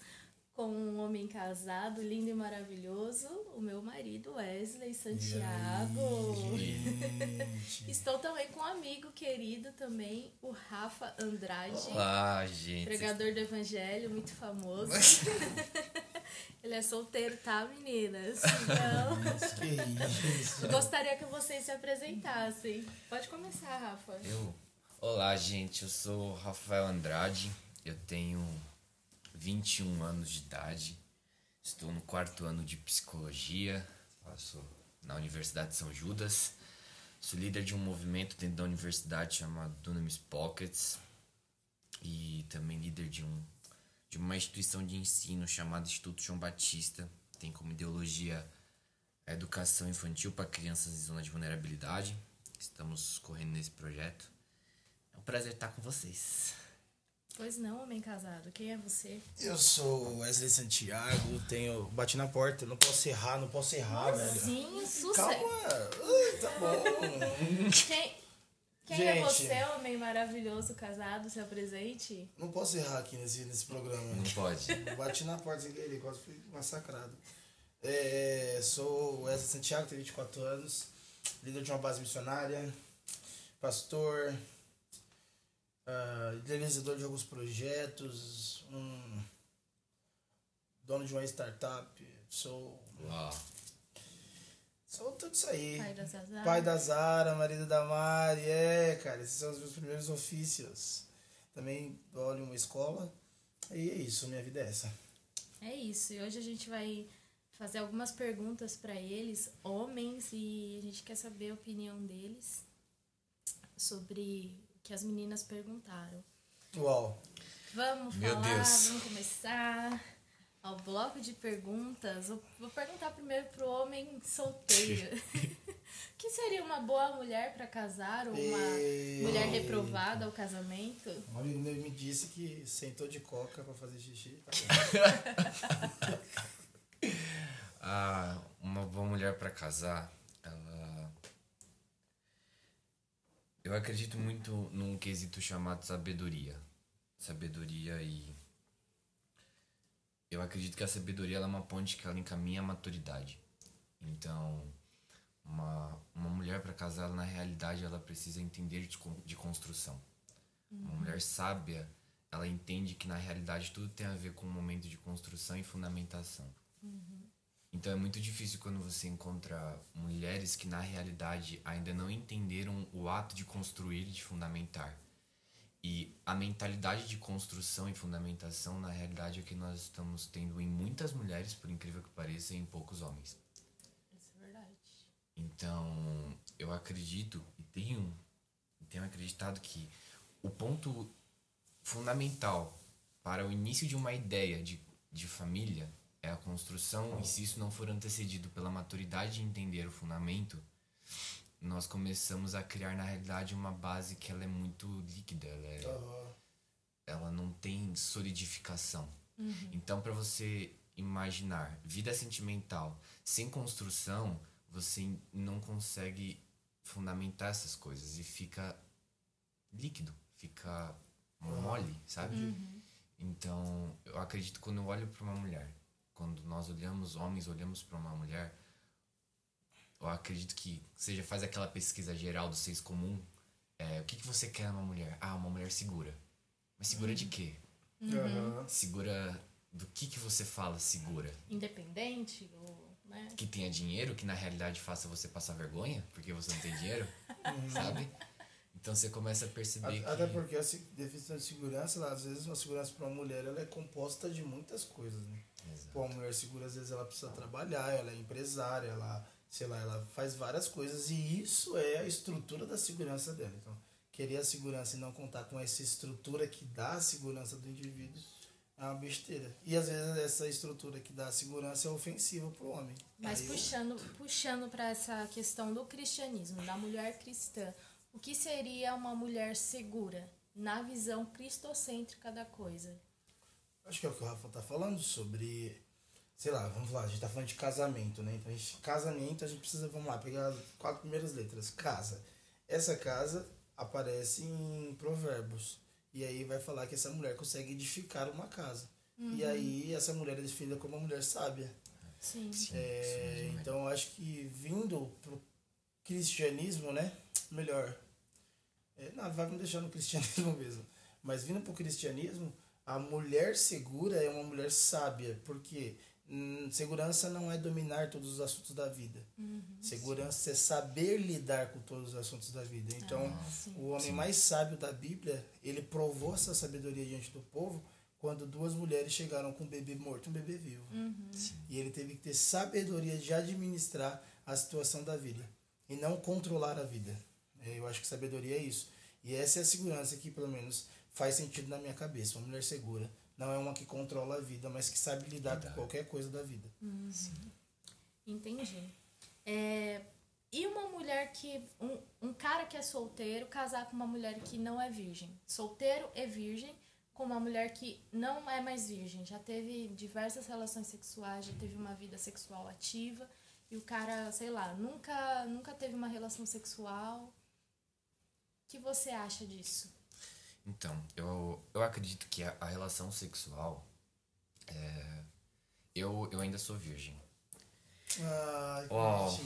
com um homem casado, lindo e maravilhoso, o meu marido Wesley Santiago. Gente. Estou também com um amigo querido também, o Rafa Andrade. Olá, gente. Pregador do evangelho, muito famoso. Ele é solteiro, tá, meninas? Então, Mas que isso? gostaria que vocês se apresentassem. Pode começar, Rafa. Eu? Olá, gente. Eu sou Rafael Andrade. Eu tenho 21 anos de idade. Estou no quarto ano de psicologia. Faço na Universidade de São Judas. Sou líder de um movimento dentro da universidade chamado Dunamis Pockets. E também líder de, um, de uma instituição de ensino chamada Instituto João Batista. Tem como ideologia a educação infantil para crianças em zona de vulnerabilidade. Estamos correndo nesse projeto. É prazer estar com vocês. Pois não, homem casado. Quem é você? Eu sou Wesley Santiago, tenho. Bati na porta, não posso errar, não posso errar, velho. Sim, sucesso. Calma! Ai, tá bom. Quem, quem é Gente. você, homem maravilhoso, casado, se apresente? Não posso errar aqui nesse, nesse programa. Não pode. Bati na porta sem querer, quase fui massacrado. É, sou Wesley Santiago, tenho 24 anos, líder de uma base missionária, pastor, ah, idealizador de alguns projetos, um dono de uma startup, sou, Ó, sou tudo isso aí. Pai da Zazá. Pai da Zara, marido da Mari, é, cara, esses são os meus primeiros ofícios. Também olho uma escola. E é isso, minha vida é essa. É isso. E hoje a gente vai fazer algumas perguntas pra eles, homens, e a gente quer saber a opinião deles sobre que as meninas perguntaram. Uau. Vamos Meu falar, Deus. vamos começar ao bloco de perguntas. Vou perguntar primeiro pro homem solteiro. O que seria uma boa mulher pra casar ou uma Eita. mulher reprovada ao casamento? Um amigo meu me disse que sentou de coca pra fazer xixi. Tá ah, uma boa mulher para casar, ela. Eu acredito muito num quesito chamado sabedoria. Sabedoria e. Eu acredito que a sabedoria é uma ponte que ela encaminha a maturidade. Então, uma, uma mulher para casar, ela, na realidade, ela precisa entender de, de construção. Uma mulher sábia, ela entende que na realidade tudo tem a ver com um momento de construção e fundamentação. Então é muito difícil quando você encontra mulheres que na realidade ainda não entenderam o ato de construir de fundamentar. E a mentalidade de construção e fundamentação, na realidade, é que nós estamos tendo em muitas mulheres, por incrível que pareça, e em poucos homens. Isso é verdade. Então, eu acredito e tenho, tenho acreditado que o ponto fundamental para o início de uma ideia de, de família é a construção, e se isso não for antecedido pela maturidade de entender o fundamento, nós começamos a criar na realidade uma base que ela é muito líquida, ela, é, Aham. ela não tem solidificação. Então, para você imaginar vida sentimental sem construção, você não consegue fundamentar essas coisas e fica líquido, fica mole, sabe? Então, eu acredito que quando eu olho para uma mulher, quando nós olhamos, homens olhamos para uma mulher, eu acredito que seja faz aquela pesquisa geral do senso comum, é, o que, que você quer numa mulher? Ah, uma mulher segura. Mas segura de quê? Aham. Segura do que que você fala segura? Independente ou né? que tenha dinheiro, que na realidade faça você passar vergonha, porque você não tem dinheiro, sabe? Então você começa a perceber que... Até porque a definição de segurança, às vezes uma segurança para uma mulher ela é composta de muitas coisas, né? Exato. Pô, a mulher segura, às vezes ela precisa trabalhar, ela é empresária, ela, sei lá, ela faz várias coisas e isso é a estrutura da segurança dela. Então, querer a segurança e não contar com essa estrutura que dá a segurança do indivíduo é uma besteira. E às vezes essa estrutura que dá a segurança é ofensiva pro homem. Mas Aí, puxando, puxando para essa questão do cristianismo, da mulher cristã, o que seria uma mulher segura na visão cristocêntrica da coisa? Acho que é o que o Rafa tá falando sobre. Sei lá, vamos lá, a gente tá falando de casamento, né? Então, a gente, casamento, a gente precisa, vamos lá, pegar as quatro primeiras letras. Casa. Essa casa aparece em Provérbios. E aí vai falar que essa mulher consegue edificar uma casa. E aí essa mulher é definida como uma mulher sábia. Sim. É, então eu acho que vindo pro cristianismo, né? Melhor. É, não, vai me deixar no cristianismo mesmo. Mas vindo pro cristianismo, a mulher segura é uma mulher sábia. Porque hum, segurança não é dominar todos os assuntos da vida. Segurança é saber lidar com todos os assuntos da vida. Então, o homem mais sábio da Bíblia, ele provou essa sabedoria diante do povo quando duas mulheres chegaram com um bebê morto e um bebê vivo. E ele teve que ter sabedoria de administrar a situação da vida e não controlar a vida. É, Eu acho que sabedoria é isso. E essa é a segurança que, pelo menos, faz sentido na minha cabeça. Uma mulher segura não é uma que controla a vida, mas que sabe lidar com qualquer coisa da vida. Entendi. É, e uma mulher que. Um, um cara que é solteiro casar com uma mulher que não é virgem. Solteiro e virgem com uma mulher que não é mais virgem. Já teve diversas relações sexuais, já teve uma vida sexual ativa. E o cara, sei lá, nunca, nunca teve uma relação sexual. O que você acha disso? Então, eu, eu acredito que a, a relação sexual. É, eu, eu ainda sou virgem. Ai, que. Ó,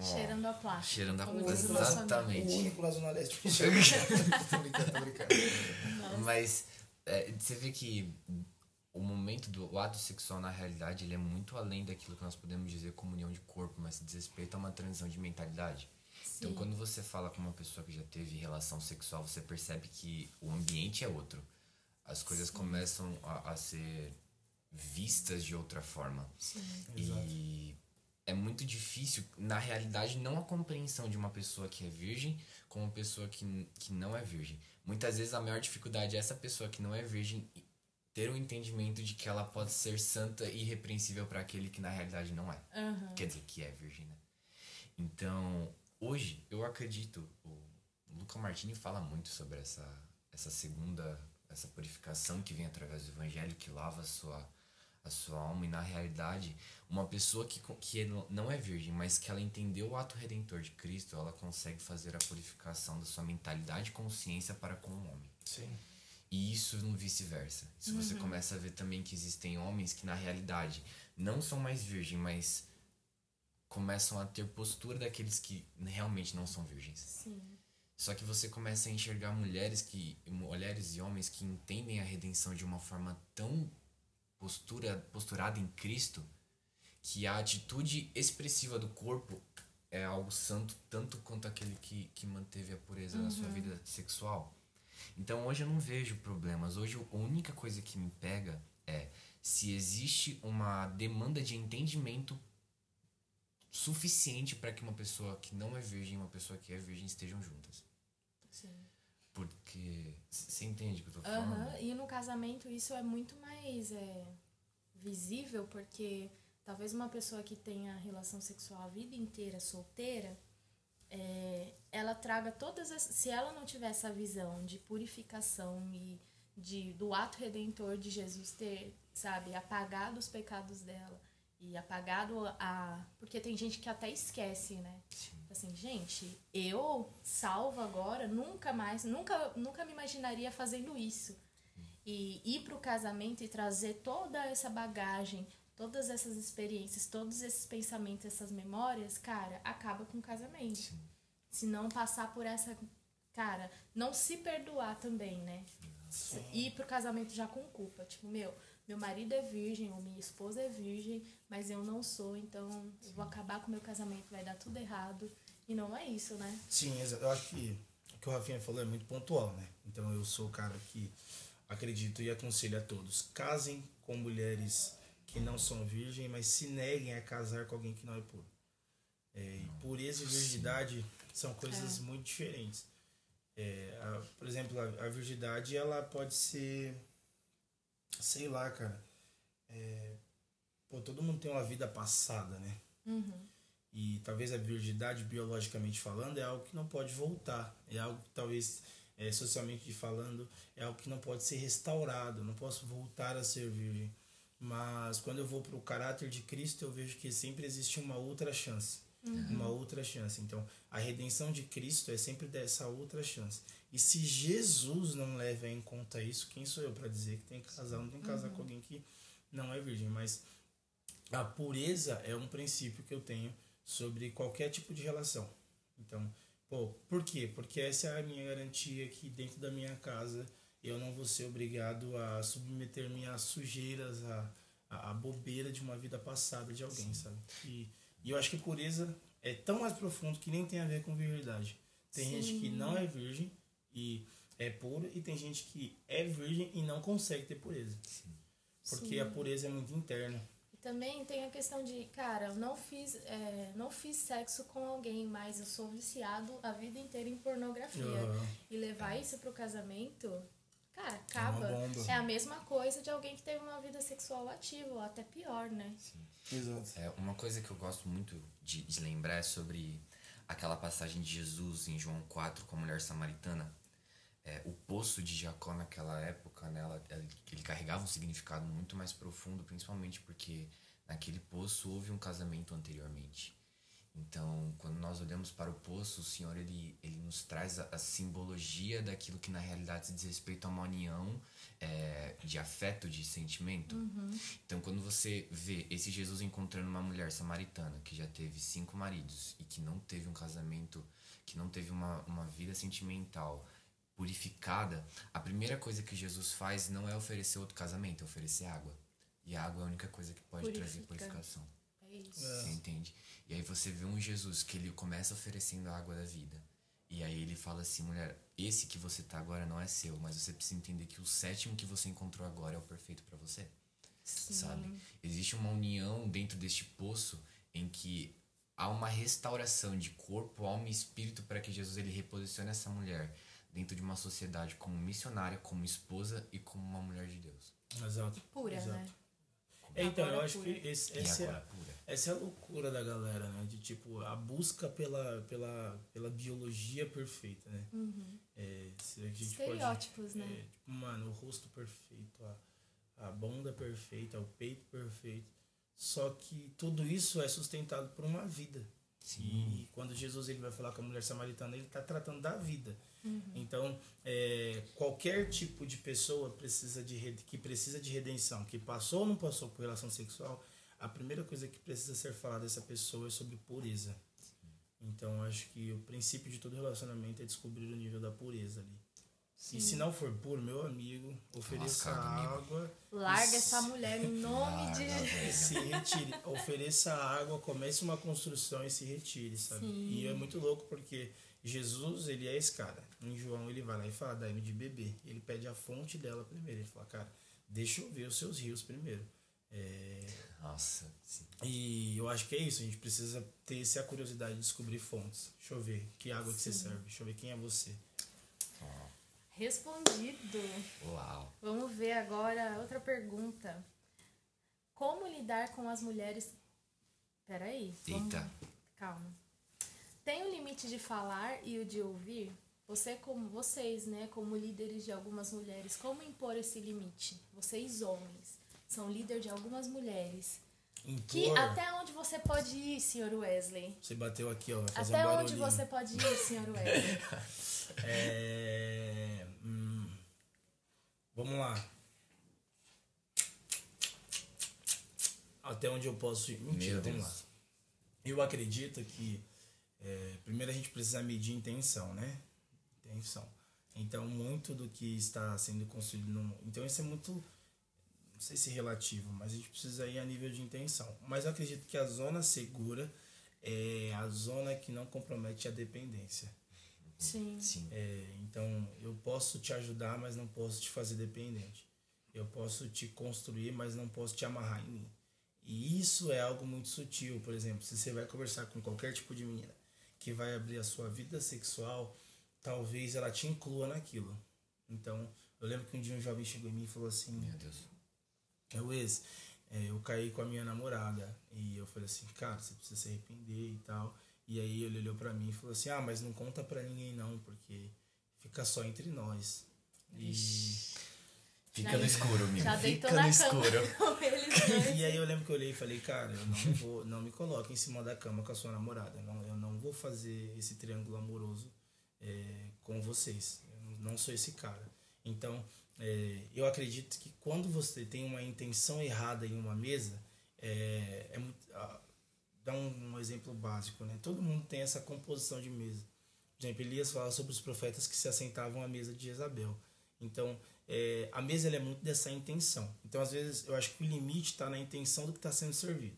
Cheirando a plástico. Cheirando a como diz o Exatamente. único na Zona Leste. tô brincando, tô brincando. Mas é, você vê que o momento do o ato sexual, na realidade, ele é muito além daquilo que nós podemos dizer como união de corpo, mas diz respeito a uma transição de mentalidade. Então, Sim. quando você fala com uma pessoa que já teve relação sexual, você percebe que o ambiente é outro. As coisas começam a, a ser vistas de outra forma. E é muito difícil, na realidade, não a compreensão de uma pessoa que é virgem com uma pessoa que, que não é virgem. Muitas vezes a maior dificuldade é essa pessoa que não é virgem ter o entendimento de que ela pode ser santa e irrepreensível para aquele que na realidade não é. Aham. Quer dizer, que é virgem, né? Então, hoje, eu acredito, o Luca Martini fala muito sobre essa, essa segunda, essa purificação que vem através do evangelho, que lava a sua, a sua alma. E, na realidade, uma pessoa que, que não é virgem, mas que ela entendeu o ato redentor de Cristo, ela consegue fazer a purificação da sua mentalidade e consciência para com o homem. Sim. E isso no vice-versa. Se você começa a ver também que existem homens que na realidade não são mais virgem, mas começam a ter postura daqueles que realmente não são virgens. Sim. Só que você começa a enxergar mulheres que mulheres e homens que entendem a redenção de uma forma tão postura posturada em Cristo que a atitude expressiva do corpo é algo santo tanto quanto aquele que, que manteve a pureza na sua vida sexual. Então hoje eu não vejo problemas. Hoje a única coisa que me pega é se existe uma demanda de entendimento suficiente para que uma pessoa que não é virgem e uma pessoa que é virgem estejam juntas. Sim. Porque você entende o que eu tô falando? Aham, E no casamento isso é muito mais é, visível, porque talvez uma pessoa que tenha relação sexual a vida inteira solteira, é, ela traga todas as. Se ela não tiver essa visão de purificação e de, do ato redentor de Jesus ter, sabe, apagado os pecados dela e apagado a. Porque tem gente que até esquece, né? Assim, gente, eu salvo agora, nunca mais, nunca, nunca me imaginaria fazendo isso. E ir pro casamento e trazer toda essa bagagem, todas essas experiências, todos esses pensamentos, essas memórias, cara, acaba com o casamento. Se não passar por essa. Cara, não se perdoar também, né? Ir pro casamento já com culpa. Tipo, meu, meu marido é virgem ou minha esposa é virgem, mas eu não sou, então eu vou acabar com o meu casamento, vai dar tudo errado. E não é isso, né? Sim, eu acho que o que o Rafinha falou é muito pontual, né? Então eu sou o cara que acredito e aconselho a todos. Casem com mulheres que não são virgem, mas se neguem a casar com alguém que não é puro. É, e pureza e virgindade são coisas muito diferentes. É, a- por exemplo, a, a virgindade ela pode ser, sei lá, cara. é, pô, todo mundo tem uma vida passada, né? E talvez a virgindade, biologicamente falando, é algo que não pode voltar. É algo que talvez, é, socialmente falando, é algo que não pode ser restaurado. Não posso voltar a ser virgem. Mas quando eu vou para o caráter de Cristo, eu vejo que sempre existe uma outra chance. Uma outra chance. Então, a redenção de Cristo é sempre dessa outra chance. E se Jesus não leva em conta isso, quem sou eu para dizer que tem que casar? Não tem que casar com alguém que não é virgem. Mas a pureza é um princípio que eu tenho sobre qualquer tipo de relação. Então, pô, por quê? Porque essa é a minha garantia que dentro da minha casa eu não vou ser obrigado a submeter minhas sujeiras à, à, à bobeira de uma vida passada de alguém, sabe? E, e eu acho que pureza é tão mais profundo que nem tem a ver com virgindade. Tem gente que não é virgem e é puro, e tem gente que é virgem e não consegue ter pureza. Porque a pureza é muito interna. E também tem a questão de, cara, eu não fiz, é, não fiz sexo com alguém, mas eu sou viciado a vida inteira em pornografia. Aham. E levar isso pro casamento, cara, acaba. bomba. É a mesma coisa de alguém que teve uma vida sexual ativa, ou até pior, né? Exato. É, uma coisa que eu gosto muito de, de lembrar é sobre aquela passagem de Jesus em João 4 com a mulher samaritana. É, o poço de Jacó naquela época, né, ela- ela- ele carregava um significado muito mais profundo, principalmente porque naquele poço houve um casamento anteriormente. Então, quando nós olhamos para o poço, o Senhor ele, ele nos traz a, a simbologia daquilo que na realidade se diz respeito a uma união é, de afeto, de sentimento. Então, quando você vê esse Jesus encontrando uma mulher samaritana que já teve cinco maridos e que não teve um casamento, que não teve uma, uma vida sentimental purificada, a primeira coisa que Jesus faz não é oferecer outro casamento, é oferecer água. E a água é a única coisa que pode trazer Purifica. purificação. É isso. Você entende? E aí você vê um Jesus que ele começa oferecendo a água da vida. E aí ele fala assim, mulher, esse que você tá agora não é seu, mas você precisa entender que o sétimo que você encontrou agora é o perfeito para você. Sabe? Existe uma união dentro deste poço em que há uma restauração de corpo, alma e espírito para que Jesus ele reposicione essa mulher dentro de uma sociedade como missionária, como esposa e como uma mulher de Deus. Exato. Pura, Exato. né? É, então, eu Agora acho pura. que esse, essa, é, essa é a loucura da galera, né? De tipo, a busca pela, pela, pela biologia perfeita, né? É, se a gente pode- Estereótipos, né? é, tipo, mano, o rosto perfeito, a, a bunda perfeita, o peito perfeito. Só que tudo isso é sustentado por uma vida. E quando Jesus ele vai falar com a mulher samaritana, ele está tratando da vida. Então, é, qualquer tipo de pessoa precisa de que precisa de redenção, que passou ou não passou por relação sexual, a primeira coisa que precisa ser falada dessa pessoa é sobre pureza. Então, acho que o princípio de todo relacionamento é descobrir o nível da pureza ali. E se não for puro, meu amigo, ofereça amigo. água. Larga essa mulher em nome de. Larga, velho. e se retire. Ofereça água, comece uma construção e se retire, sabe? E é muito louco porque Jesus, ele é esse cara. Em João, ele vai lá e fala, dá-me de beber. Ele pede a fonte dela primeiro. Ele fala, cara, deixa eu ver os seus rios primeiro. É, Nossa, sim. E eu acho que é isso. A gente precisa ter essa curiosidade de descobrir fontes. Deixa eu ver que água que você serve. Deixa eu ver quem é você. Respondido. Uau. Vamos ver agora outra pergunta. Como lidar com as mulheres. Peraí. vamos- Eita. Calma. Tem o limite de falar e o de ouvir? Você como vocês, né, como líderes de algumas mulheres, como impor esse limite? Vocês homens são líder de algumas mulheres. Que Impor. até onde você pode ir, senhor Wesley? Você bateu aqui, ó. Até um onde você pode ir, senhor Wesley? É, vamos lá. Até onde eu posso ir? Mentira, Meu vamos Deus. lá. Eu acredito que é, primeiro a gente precisa medir intenção, né? Intenção. Então, muito do que está sendo construído no. Então, isso é muito. sei se relativo, mas a gente precisa ir a nível de intenção. Mas eu acredito que a zona segura é a zona que não compromete a dependência. Sim. Sim. É, então, eu posso te ajudar, mas não posso te fazer dependente. Eu posso te construir, mas não posso te amarrar em mim. E isso é algo muito sutil. Por exemplo, se você vai conversar com qualquer tipo de menina que vai abrir a sua vida sexual, talvez ela te inclua naquilo. Então, eu lembro que um dia um jovem chegou em mim e falou assim: Meu Deus. é o ex, é, eu caí com a minha namorada. E eu falei assim, cara, você precisa se arrepender e tal. E aí ele olhou pra mim e falou assim, ah, mas não conta pra ninguém não, porque fica só entre nós. E, Fica no escuro, menino. Já Fica no escuro. e aí eu lembro que eu olhei e falei, cara, eu não vou, não me coloque em cima da cama com a sua namorada. Eu não, eu não vou fazer esse triângulo amoroso é, com vocês. Eu não sou esse cara. Então, é, eu acredito que quando você tem uma intenção errada em uma mesa, é, é muito, dá um, um exemplo básico, né? Todo mundo tem essa composição de mesa. Por exemplo, Elias fala sobre os profetas que se assentavam à mesa de Jezabel. Então, é, a mesa é muito dessa intenção. Então, às vezes, eu acho que o limite está na intenção do que está sendo servido.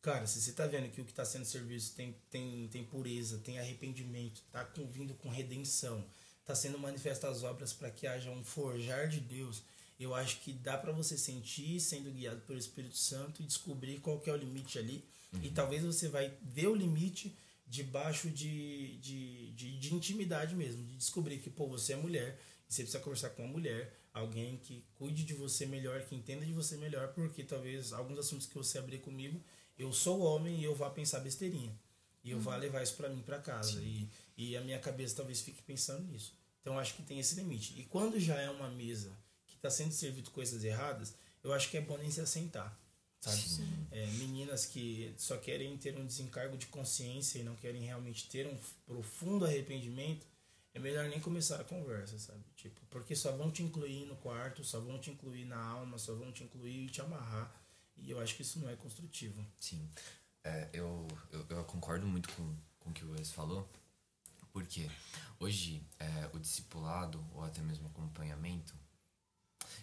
Cara, se você está vendo que o que está sendo servido tem, tem, tem pureza, tem arrependimento, está vindo com redenção, está sendo manifestas as obras para que haja um forjar de Deus, eu acho que dá para você sentir sendo guiado pelo Espírito Santo e descobrir qual que é o limite ali. E talvez você vai ver o limite debaixo de, de, de, de intimidade mesmo, de descobrir que, pô, você é mulher, e você precisa conversar com uma mulher, alguém que cuide de você melhor, que entenda de você melhor, porque talvez alguns assuntos que você abrir comigo, eu sou homem e eu vá pensar besteirinha. E eu vá levar isso para mim para casa. E, e a minha cabeça talvez fique pensando nisso. Então acho que tem esse limite. E quando já é uma mesa que está sendo servido coisas erradas, eu acho que é bom nem se assentar. Sabe? É, meninas que só querem ter um desencargo de consciência e não querem realmente ter um profundo arrependimento, é melhor nem começar a conversa, sabe? Tipo, porque só vão te incluir no quarto, só vão te incluir na alma, só vão te incluir e te amarrar. E eu acho que isso não é construtivo. Sim. É, eu, eu, eu concordo muito com, com o que o Wes falou, porque hoje é, o discipulado, ou até mesmo acompanhamento,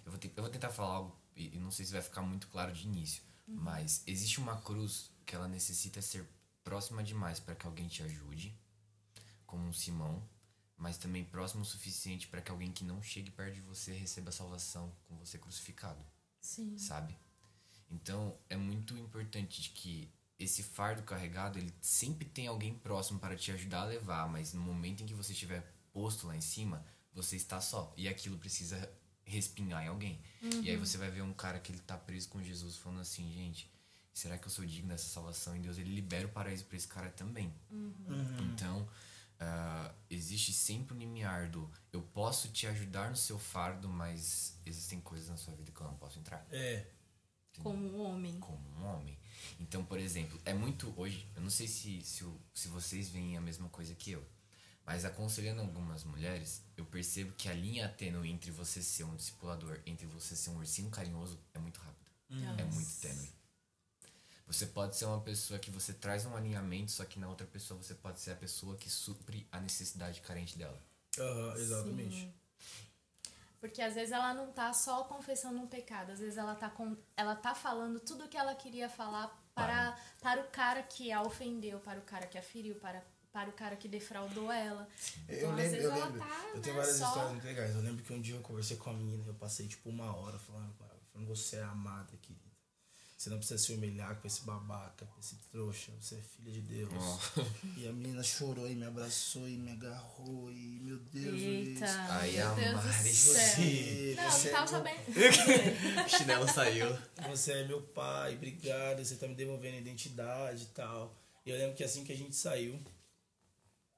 eu vou, te- eu vou tentar falar algo, e, não sei se vai ficar muito claro de início, mas existe uma cruz que ela necessita ser próxima demais para que alguém te ajude, como um Simão, mas também próximo o suficiente para que alguém que não chegue perto de você receba a salvação com você crucificado Sim. sabe? Então é muito importante que esse fardo carregado, ele sempre tem alguém próximo para te ajudar a levar, mas no momento em que você estiver posto lá em cima, você está só. E aquilo precisa respingar em alguém. E aí você vai ver um cara que ele tá preso com Jesus falando assim, gente, será que eu sou digno dessa salvação? E Deus, ele libera o paraíso para esse cara também. Então, ah, existe sempre um limiar do eu posso te ajudar no seu fardo, mas existem coisas na sua vida que eu não posso entrar É, Como um homem. como um homem. Então, por exemplo, é muito hoje, eu não sei se, se, se vocês veem a mesma coisa que eu, mas aconselhando algumas mulheres, eu percebo que a linha tênue entre você ser um discipulador, entre você ser um ursinho carinhoso, é muito rápida. É muito tênue. Você pode ser uma pessoa que você traz um alinhamento, só que na outra pessoa você pode ser a pessoa que supre a necessidade carente dela. aham, exatamente. Porque às vezes ela não tá só confessando um pecado, às vezes ela tá, com, ela tá falando tudo o que ela queria falar para, para o cara que a ofendeu, para o cara que a feriu, para, para o cara que defraudou ela. Eu Então, às lembro, eu lembro. tá, eu tenho né, várias só- histórias muito legais. Eu lembro que um dia eu conversei com a menina, eu passei tipo uma hora falando com ela, falando, você é amada, querida. Você não precisa se humilhar com esse babaca, com esse trouxa, você é filha de Deus. E a menina chorou e me abraçou e me agarrou e meu Deus. Eita, Ai, meu Deus do Amaris. céu. Você, Não, você não é tava meu sabendo. o chinelo saiu. você é meu pai, obrigado, você tá me devolvendo a identidade e tal. E eu lembro que assim que a gente saiu,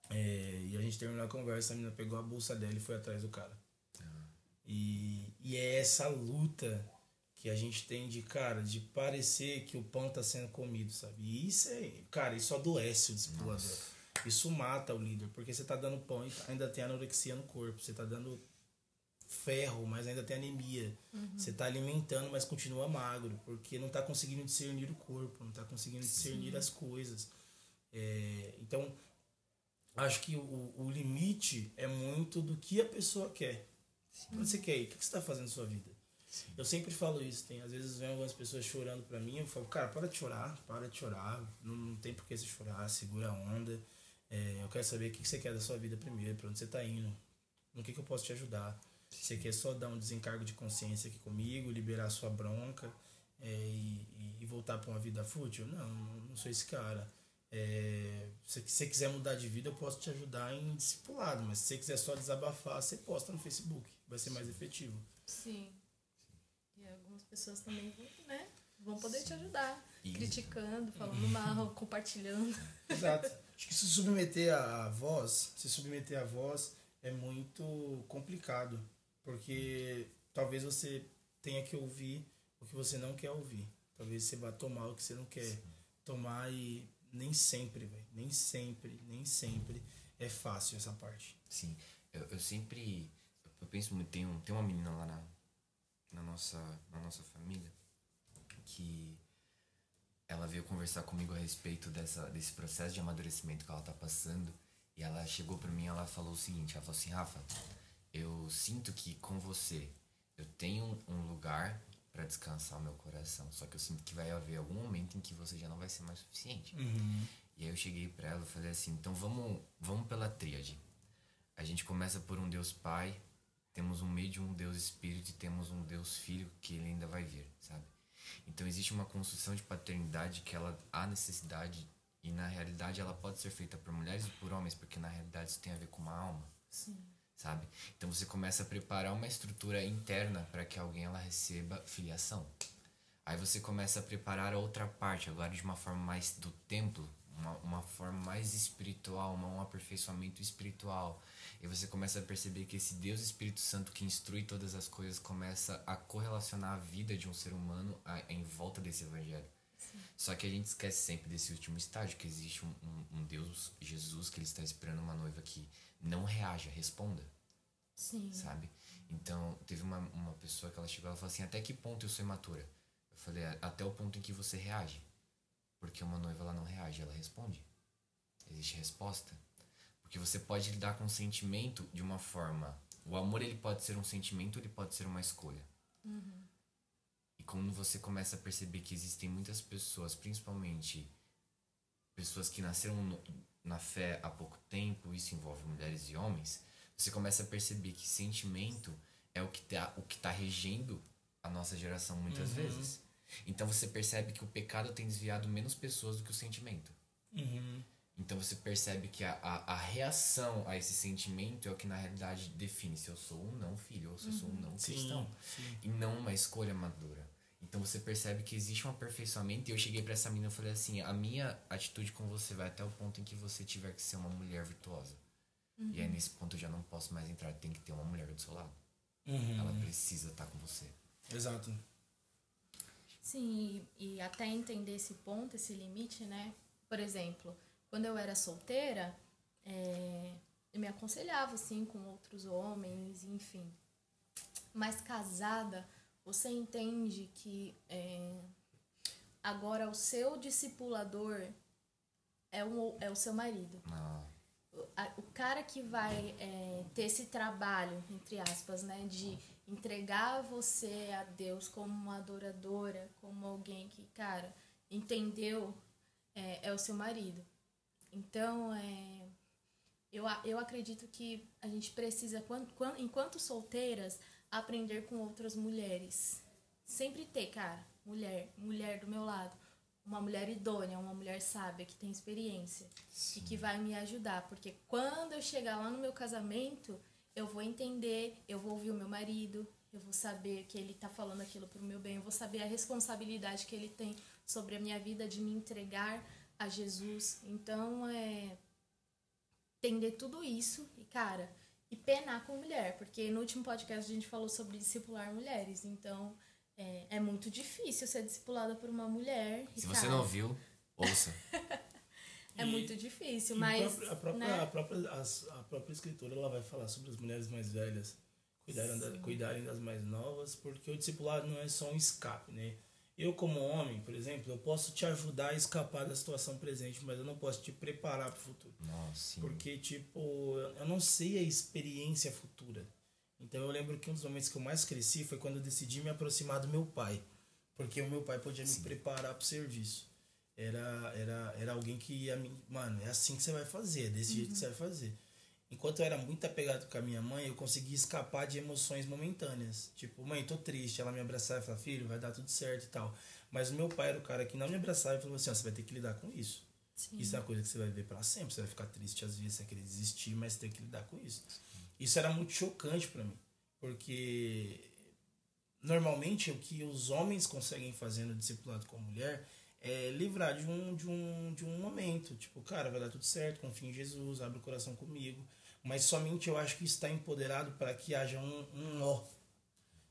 é, e a gente terminou a conversa, a menina pegou a bolsa dela e foi atrás do cara. E, e é essa luta que a gente tem de, cara, de parecer que o pão tá sendo comido, sabe? E isso é, cara, isso adoece o discipulador. Isso mata o líder, porque você tá dando pão e ainda tem anorexia no corpo, você tá dando ferro, mas ainda tem anemia. Você tá alimentando, mas continua magro, porque não tá conseguindo discernir o corpo, não tá conseguindo discernir as coisas. É, então, acho que o, o limite é muito do que a pessoa quer. O que você quer? O que você está fazendo na sua vida? Eu sempre falo isso, tem às vezes vem algumas pessoas chorando pra mim, eu falo, cara, para de chorar, para de chorar, não, não tem por que você chorar, segura a onda. É, eu quero saber o que você quer da sua vida primeiro, pra onde você tá indo, no que, que eu posso te ajudar. Você quer só dar um desencargo de consciência aqui comigo, liberar sua bronca é, e, e- voltar pra uma vida fútil? Não, não sou esse cara. É, se você quiser mudar de vida, eu posso te ajudar em discipulado, mas se você quiser só desabafar, você posta no Facebook, vai ser mais efetivo. Sim. E algumas pessoas também vão, né? Vão poder te ajudar. E- Criticando, falando mal, compartilhando. Exato. Acho que se submeter à voz, se submeter à voz é muito complicado, porque talvez você tenha que ouvir o que você não quer ouvir. Talvez você vá tomar o que você não quer tomar e nem sempre, velho, nem sempre, nem sempre é fácil essa parte. Sim, eu, eu sempre. Eu penso muito, tem, um, tem uma menina lá na, na, nossa, na nossa família que ela veio conversar comigo a respeito dessa, desse processo de amadurecimento que ela tá passando. E ela chegou pra mim ela falou o seguinte, ela falou assim, Rafa, eu sinto que com você eu tenho um lugar pra descansar o meu coração. Só que eu sinto que vai haver algum momento em que você já não vai ser mais suficiente. E aí eu cheguei pra ela e falei assim, então vamos, vamos pela tríade. A gente começa por um Deus Pai, temos um meio de um Deus Espírito e temos um Deus Filho que ele ainda vai vir, sabe? Então existe uma construção de paternidade que ela há necessidade e na realidade ela pode ser feita por mulheres e por homens, porque na realidade isso tem a ver com uma alma, Sim. Sabe? Então você começa a preparar uma estrutura interna para que alguém ela receba filiação. Aí você começa a preparar a outra parte, agora de uma forma mais do templo, uma, uma forma mais espiritual, uma, um aperfeiçoamento espiritual. E você começa a perceber que esse Deus Espírito Santo que instrui todas as coisas começa a correlacionar a vida de um ser humano a- em volta desse evangelho. Só que a gente esquece sempre desse último estágio, que existe um, um, um Deus, Jesus, que ele está esperando uma noiva que não reaja, responda Sim. sabe? Então, teve uma, uma pessoa que ela chegou ela falou assim: Até que ponto eu sou imatura? Eu falei: "A- Até o ponto em que você reage. Porque uma noiva ela não reage, ela responde. Existe resposta. Porque você pode lidar com o sentimento de uma forma. O amor ele pode ser um sentimento, ele pode ser uma escolha. E quando você começa a perceber que existem muitas pessoas, principalmente pessoas que nasceram no- na fé há pouco tempo, isso envolve mulheres e homens, você começa a perceber que sentimento é o que tá, o que tá regendo a nossa geração muitas vezes. Então você percebe que o pecado tem desviado menos pessoas do que o sentimento. Então você percebe que a, a, a reação a esse sentimento é o que na realidade define se eu sou um não filho ou se eu sou um não Sim, cristão. sim. E não uma escolha madura. Então você percebe que existe um aperfeiçoamento. E eu cheguei pra essa menina e falei assim: a minha atitude com você vai até o ponto em que você tiver que ser uma mulher virtuosa. E aí nesse ponto eu já não posso mais entrar. Tem que ter uma mulher do seu lado. Ela precisa estar com você. Exato. Sim, e, e até entender esse ponto, esse limite, né? Por exemplo, quando eu era solteira, é, eu me aconselhava, assim, com outros homens, enfim. Mas casada, você entende que é, agora o seu discipulador é o, é o seu marido. Ah, O- a- o cara que vai é, ter esse trabalho, entre aspas, né, de entregar você a Deus como uma adoradora, como alguém que, cara, entendeu, é, é o seu marido. Então, é, eu, eu acredito que a gente precisa, quan- quan- enquanto solteiras, aprender com outras mulheres. Sempre ter, cara, mulher, mulher do meu lado. Uma mulher idônea, uma mulher sábia, que tem experiência e que vai me ajudar. Porque quando eu chegar lá no meu casamento, eu vou entender, eu vou ouvir o meu marido, eu vou saber que ele tá falando aquilo pro meu bem, eu vou saber a responsabilidade que ele tem sobre a minha vida de me entregar a Jesus. Então, é entender tudo isso e, cara, e penar com mulher, porque no último podcast a gente falou sobre discipular mulheres, então é, é muito difícil ser discipulada por uma mulher. se você não ouviu, ouça. É E- muito difícil, mas. a, própria, né? a, própria, a própria escritura ela vai falar sobre as mulheres mais velhas cuidarem, da- cuidarem das mais novas, porque o discipulado não é só um escape, né? Eu, como homem, por exemplo, eu posso te ajudar a escapar da situação presente, mas eu não posso te preparar para o futuro. Nossa, sim. Porque, tipo, eu não sei a experiência futura. Então eu lembro que um dos momentos que eu mais cresci foi quando eu decidi me aproximar do meu pai. Porque o meu pai podia me preparar para o serviço. Era, era, era alguém que ia me. Mano, é assim que você vai fazer, é desse jeito que você vai fazer. Enquanto eu era muito apegado com a minha mãe, eu conseguia escapar de emoções momentâneas. Tipo, mãe, tô triste. Ela me abraçava e falava, filho, vai dar tudo certo e tal. Mas o meu pai era o cara que não me abraçava e falou assim: você vai ter que lidar com isso. Isso é uma coisa que você vai ver pra sempre. Você vai ficar triste às vezes, você vai querer desistir, mas você tem que lidar com isso. Isso era muito chocante pra mim. Porque normalmente o que os homens conseguem fazer no discipulado com a mulher é livrar de um, de um, de um momento. Tipo, cara, vai dar tudo certo, confia em Jesus, abre o coração comigo. Mas somente eu acho que está empoderado para que haja um, um nó.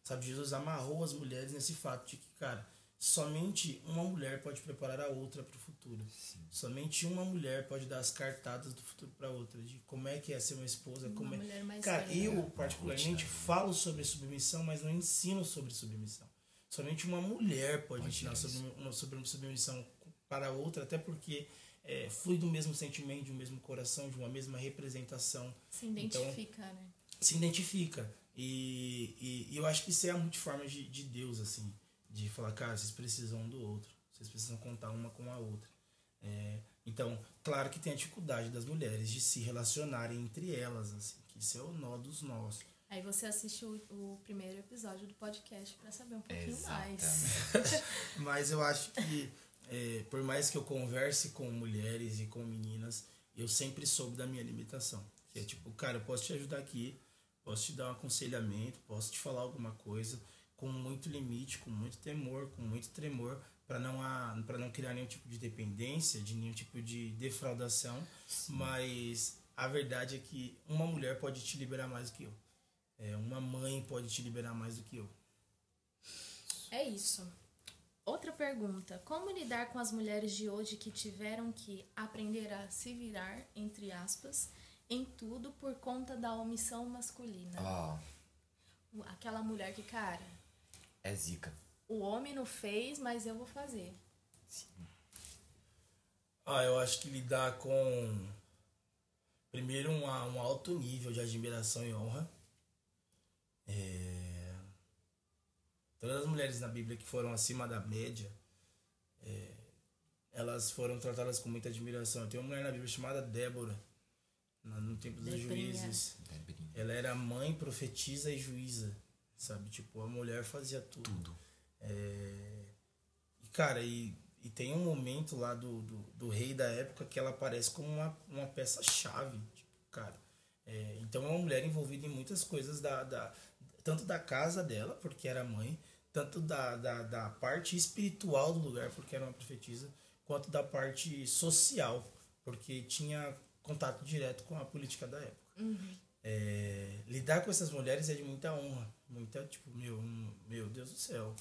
Sabe, Jesus amarrou as mulheres nesse fato de que, cara, somente uma mulher pode preparar a outra para o futuro. Somente uma mulher pode dar as cartadas do futuro para outra, de como é que é ser uma esposa, Uma como é. Cara, velha. eu particularmente falo sobre submissão, mas não ensino sobre submissão. Somente uma mulher pode ensinar sobre, uma- sobre submissão para outra, até porque é, flui do mesmo sentimento, de um mesmo coração, de uma mesma representação Se Então, identifica, né? se identifica. E, e, e eu acho que isso é a multiforma de, de Deus, assim. De falar, cara, vocês precisam um do outro. Vocês precisam contar uma com a outra. É, então, claro que tem a dificuldade das mulheres de se relacionarem entre elas, assim. Que isso é o nó dos nós. Aí você assiste o, o primeiro episódio do podcast pra saber um pouquinho mais. Exatamente. Mas eu acho que, é, por mais que eu converse com mulheres e com meninas, eu sempre soube da minha limitação. Que é tipo, cara, eu posso te ajudar aqui, posso te dar um aconselhamento, posso te falar alguma coisa com muito limite, com muito temor, com muito tremor, para não, para não criar nenhum tipo de dependência, de nenhum tipo de defraudação. Mas a verdade é que uma mulher pode te liberar mais do que eu. É, uma mãe pode te liberar mais do que eu. É isso. Outra pergunta: como lidar com as mulheres de hoje que tiveram que aprender a se virar, entre aspas, em tudo por conta da omissão masculina? Ó, Aquela mulher que, cara, é zica. o homem não fez, mas eu vou fazer. Ah, eu acho que lidar com primeiro um, um alto nível de admiração e honra. É, Todas as mulheres na Bíblia que foram acima da média, é, elas foram tratadas com muita admiração. Tem uma mulher na Bíblia chamada Débora, no tempo dos Debrinha. juízes. Debrinha. Ela era mãe, profetisa e juíza, sabe? Tipo, a mulher fazia tudo. Tudo. É, E, cara, e, e tem um momento lá do, do, do rei da época que ela aparece como uma, uma peça-chave, tipo, cara. É, então é uma mulher envolvida em muitas coisas, da, da, tanto da casa dela, porque era mãe, tanto da, da, da parte espiritual do lugar, porque era uma profetisa, quanto da parte social, porque tinha contato direto com a política da época. É, lidar com essas mulheres é de muita honra, muita, tipo, meu, meu Deus do céu.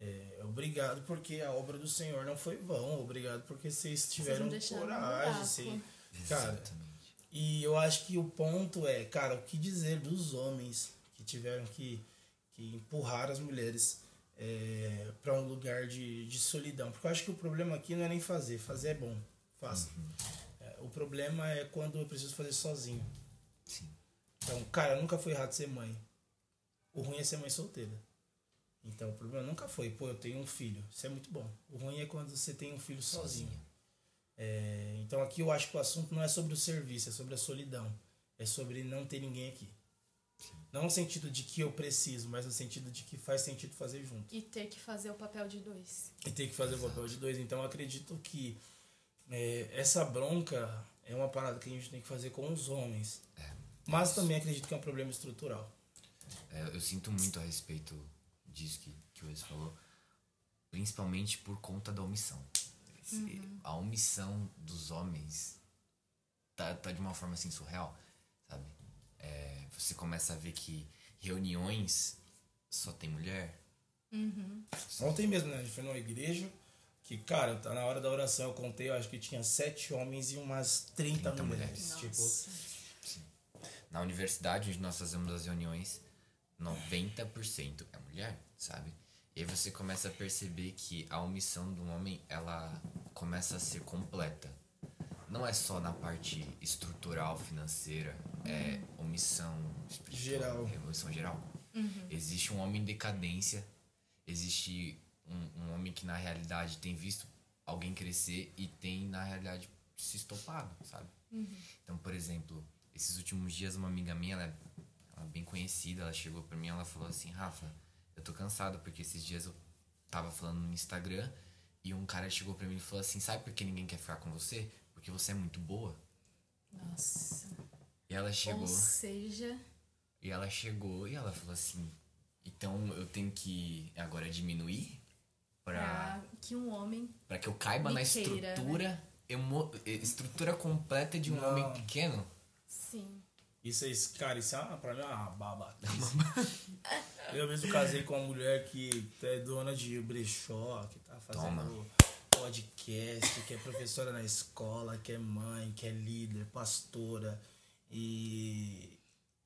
É, obrigado porque a obra do Senhor não foi vão, obrigado porque vocês tiveram coragem. Vocês, cara, Exatamente. e eu acho que o ponto é, cara, o que dizer dos homens que tiveram que, que empurrar as mulheres é, para um lugar de, de solidão? Porque eu acho que o problema aqui não é nem fazer, fazer é bom, faça. É, o problema é quando eu preciso fazer sozinho. Sim. Então, cara, nunca foi errado ser mãe. O ruim é ser mãe solteira. Então, o problema nunca foi, pô, eu tenho um filho. Isso é muito bom. O ruim é quando você tem um filho sozinho. Sozinho. É, então, aqui eu acho que o assunto não é sobre o serviço, é sobre a solidão. É sobre não ter ninguém aqui. Não no sentido de que eu preciso, mas no sentido de que faz sentido fazer junto. E ter que fazer o papel de dois. E ter que fazer o papel de dois. Então, eu acredito que é, essa bronca é uma parada que a gente tem que fazer com os homens. Mas também acredito que é um problema estrutural. É, eu sinto muito a respeito disso que, que o Wes falou, principalmente por conta da omissão. Esse- A omissão dos homens tá, tá de uma forma assim surreal, sabe? É, você começa a ver que reuniões só tem mulher. Ontem mesmo, né? A gente foi numa igreja que, cara, tá na hora da oração eu contei, eu acho que tinha sete homens e umas 30, 30 mulheres. mulheres. Tipo, Na universidade onde nós fazemos as reuniões, 90% é mulher, sabe? E aí você começa a perceber que a omissão do homem, ela começa a ser completa. Não é só na parte estrutural, financeira, é omissão espiritual, Geral. é omissão geral. Existe um homem em decadência, existe um, um homem que na realidade tem visto alguém crescer e tem na realidade se estopado, sabe? Então, por exemplo, esses últimos dias uma amiga minha, ela é, ela é bem conhecida, ela chegou pra mim e ela falou assim, Rafa, eu tô cansado porque esses dias eu tava falando no Instagram e um cara chegou pra mim e falou assim, sabe por que ninguém quer ficar com você? Porque você é muito boa. Nossa. E ela chegou, Ou seja, e ela chegou e ela falou assim, então eu tenho que agora diminuir pra, pra que um homem. pra que eu caiba na né? estrutura, emo, estrutura completa de um Não. homem pequeno. Sim. Isso é, isso- cara, isso é uma, pra mim é uma babaquice. Eu mesmo casei com uma mulher que é dona de brechó, que tá fazendo Toma. Podcast, que é professora na escola, que é mãe, que é líder, pastora. E,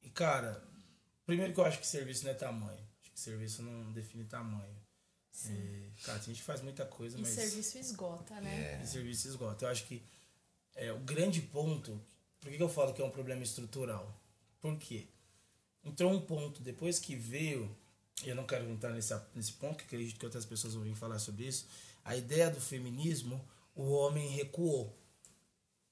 e cara, primeiro que eu acho que serviço não é tamanho. Acho que serviço não define tamanho. É, cara, tem gente faz muita coisa, E mas serviço esgota, né? e serviço esgota. Eu acho que é, o grande ponto. Por que, que eu falo que é um problema estrutural? Por quê? Entrou um ponto, depois que veio, e eu não quero entrar nesse, nesse ponto, que acredito que outras pessoas vão vir falar sobre isso, a ideia do feminismo, o homem recuou.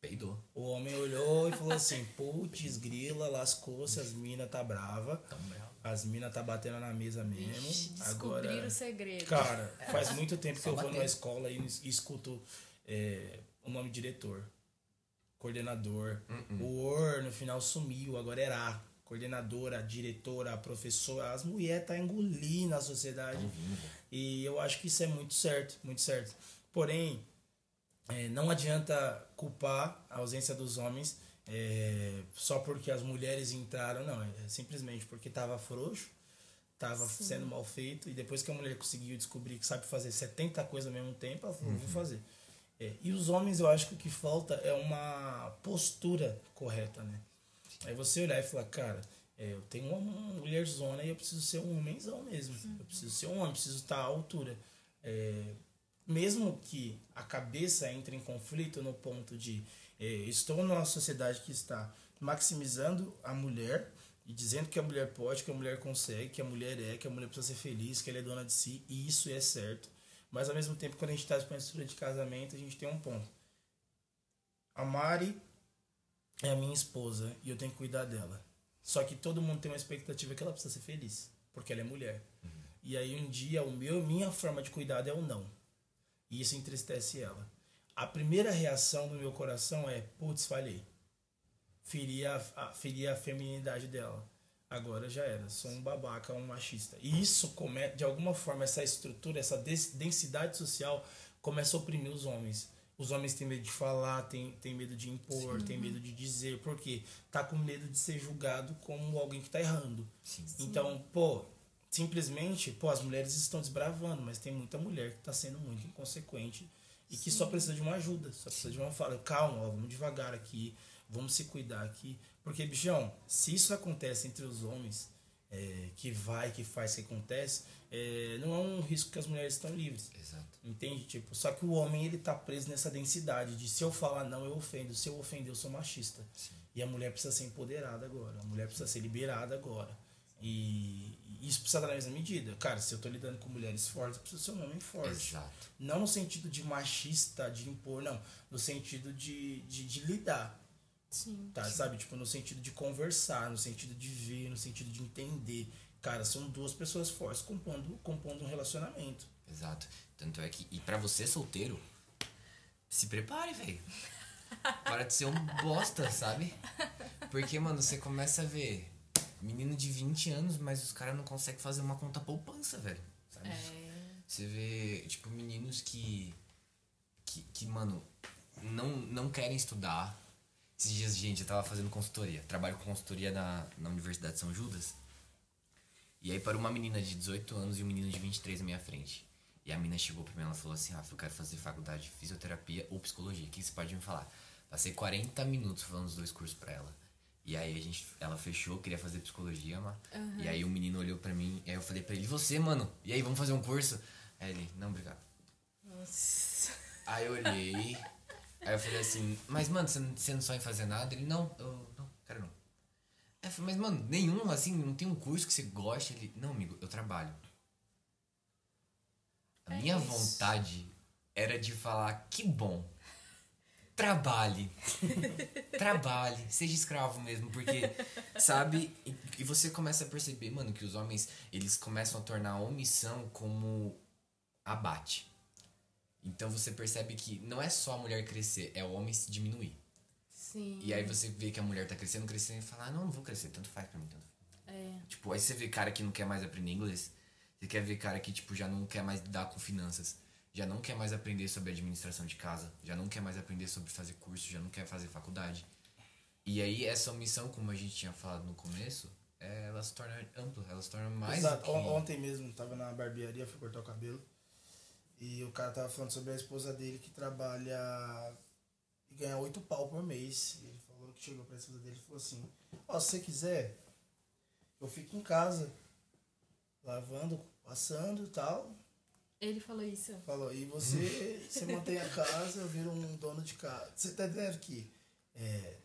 Peidou. O homem olhou e falou assim, putz, grila, lascou-se, as minas tá brava, Tão bravo. as minas tá batendo na mesa mesmo. Ixi, Agora, o segredo. Cara, faz muito tempo que eu vou numa escola e es- escuto é, o nome diretor, coordenador. O OR no final sumiu, agora era A. Coordenadora, diretora, professora. As mulheres tá engolindo a sociedade. E eu acho que isso é muito certo, muito certo. Porém, é, não adianta culpar a ausência dos homens é, só porque as mulheres entraram, não. É simplesmente porque tava frouxo, tava sendo mal feito, e depois que a mulher conseguiu descobrir que sabe fazer 70 coisas ao mesmo tempo, ela falou, vou fazer. É, e os homens, eu acho que o que falta é uma postura correta, né? Aí você olhar e falar, cara, é, eu tenho uma mulher zona e eu preciso ser um homenzão mesmo. Eu preciso ser um homem, preciso estar à altura. É, mesmo que a cabeça entre em conflito no ponto de é, estou numa sociedade que está maximizando a mulher e dizendo que a mulher pode, que a mulher consegue, que a mulher é, que a mulher precisa ser feliz, que ela é dona de si, e isso é certo. Mas ao mesmo tempo, quando a gente está com a estrutura de casamento, a gente tem um ponto. A Mari é a minha esposa e eu tenho que cuidar dela. Só que todo mundo tem uma expectativa que ela precisa ser feliz, porque ela é mulher. E aí um dia o meu, minha forma de cuidado é o não. E isso entristece ela. A primeira reação do meu coração é, putz, falhei. Feri a, a, feri a feminidade dela. Agora já era, sou um babaca, um machista. E isso, come, de alguma forma, essa estrutura, essa densidade social começa a oprimir os homens. Os homens têm medo de falar, têm, têm medo de impor, têm medo de dizer, porque tá com medo de ser julgado como alguém que tá errando. Então, pô, simplesmente, pô, as mulheres estão desbravando, mas tem muita mulher que tá sendo muito inconsequente e que só precisa de uma ajuda, só precisa de uma fala. Calma, ó, vamos devagar aqui, vamos se cuidar aqui. Porque, bichão, se isso acontece entre os homens, é, que vai, que faz, que acontece, é, não é um risco que as mulheres estão livres. Exato. Entende? Tipo, só que o homem ele tá preso nessa densidade de se eu falar não, eu ofendo, se eu ofender, eu sou machista. E a mulher precisa ser empoderada agora, a mulher precisa ser liberada agora. E e isso precisa dar na mesma medida. Cara, se eu tô lidando com mulheres fortes, eu preciso ser um homem forte. Exato. Não no sentido de machista, de impor, não. No sentido de, de, de lidar. Sim. Tá, sabe? Tipo, no sentido de conversar, no sentido de ver, no sentido de entender. Cara, são duas pessoas fortes compondo, compondo um relacionamento. Exato. Tanto é que. E pra você solteiro, se prepare, velho. Para de ser um bosta, sabe? Porque, mano, você começa a ver menino de 20 anos, mas os caras não conseguem fazer uma conta poupança, velho. Sabe? É. Você vê, tipo, meninos que. que, que mano, não, não querem estudar. Esses dias, gente, eu tava fazendo consultoria. Trabalho com consultoria na, na Universidade de São Judas. E aí parou uma menina de 18 anos e um menino de 23 na minha frente. E a menina chegou pra mim e ela falou assim, Rafa, eu quero fazer faculdade de fisioterapia ou psicologia. O que você pode me falar? Passei 40 minutos falando os dois cursos pra ela. E aí a gente, ela fechou, queria fazer psicologia, mas. E aí o menino olhou pra mim, e aí eu falei pra ele, você, mano? E aí, vamos fazer um curso? Aí ele, não, obrigado. Nossa. Aí eu olhei, Aí eu falei assim, mas mano, você não, sonha em fazer nada? Ele, não, eu não, quero não. Aí eu falei, mas mano, nenhum, assim, não tem um curso que você goste? Ele, não, amigo, eu trabalho. A É minha isso. vontade era de falar, que bom. Trabalhe. Trabalhe. Seja escravo mesmo, porque, sabe? E, e você começa a perceber, mano, que os homens, eles começam a tornar a omissão como abate. Então você percebe que não é só a mulher crescer, é o homem se diminuir. Sim. E aí você vê que a mulher tá crescendo, crescendo e fala, ah, não, não vou crescer, tanto faz pra mim, tanto faz. É. Tipo, aí você vê cara que não quer mais aprender inglês. Você quer ver cara que, tipo, já não quer mais lidar com finanças. Já não quer mais aprender sobre administração de casa. Já não quer mais aprender sobre fazer curso. Já não quer fazer faculdade. E aí essa omissão, como a gente tinha falado no começo, é, ela se torna ampla. Ela se torna mais Exato. que... On- Ontem mesmo, tava na barbearia, fui cortar o cabelo. E o cara tava falando sobre a esposa dele que trabalha e ganha oito pau por mês. E ele falou que chegou pra esposa dele e falou assim, ó, se você quiser, eu fico em casa, lavando, passando e tal. Ele falou isso. Falou, e você, você mantém a casa, eu viro um dono de casa. Você tá entendendo que é,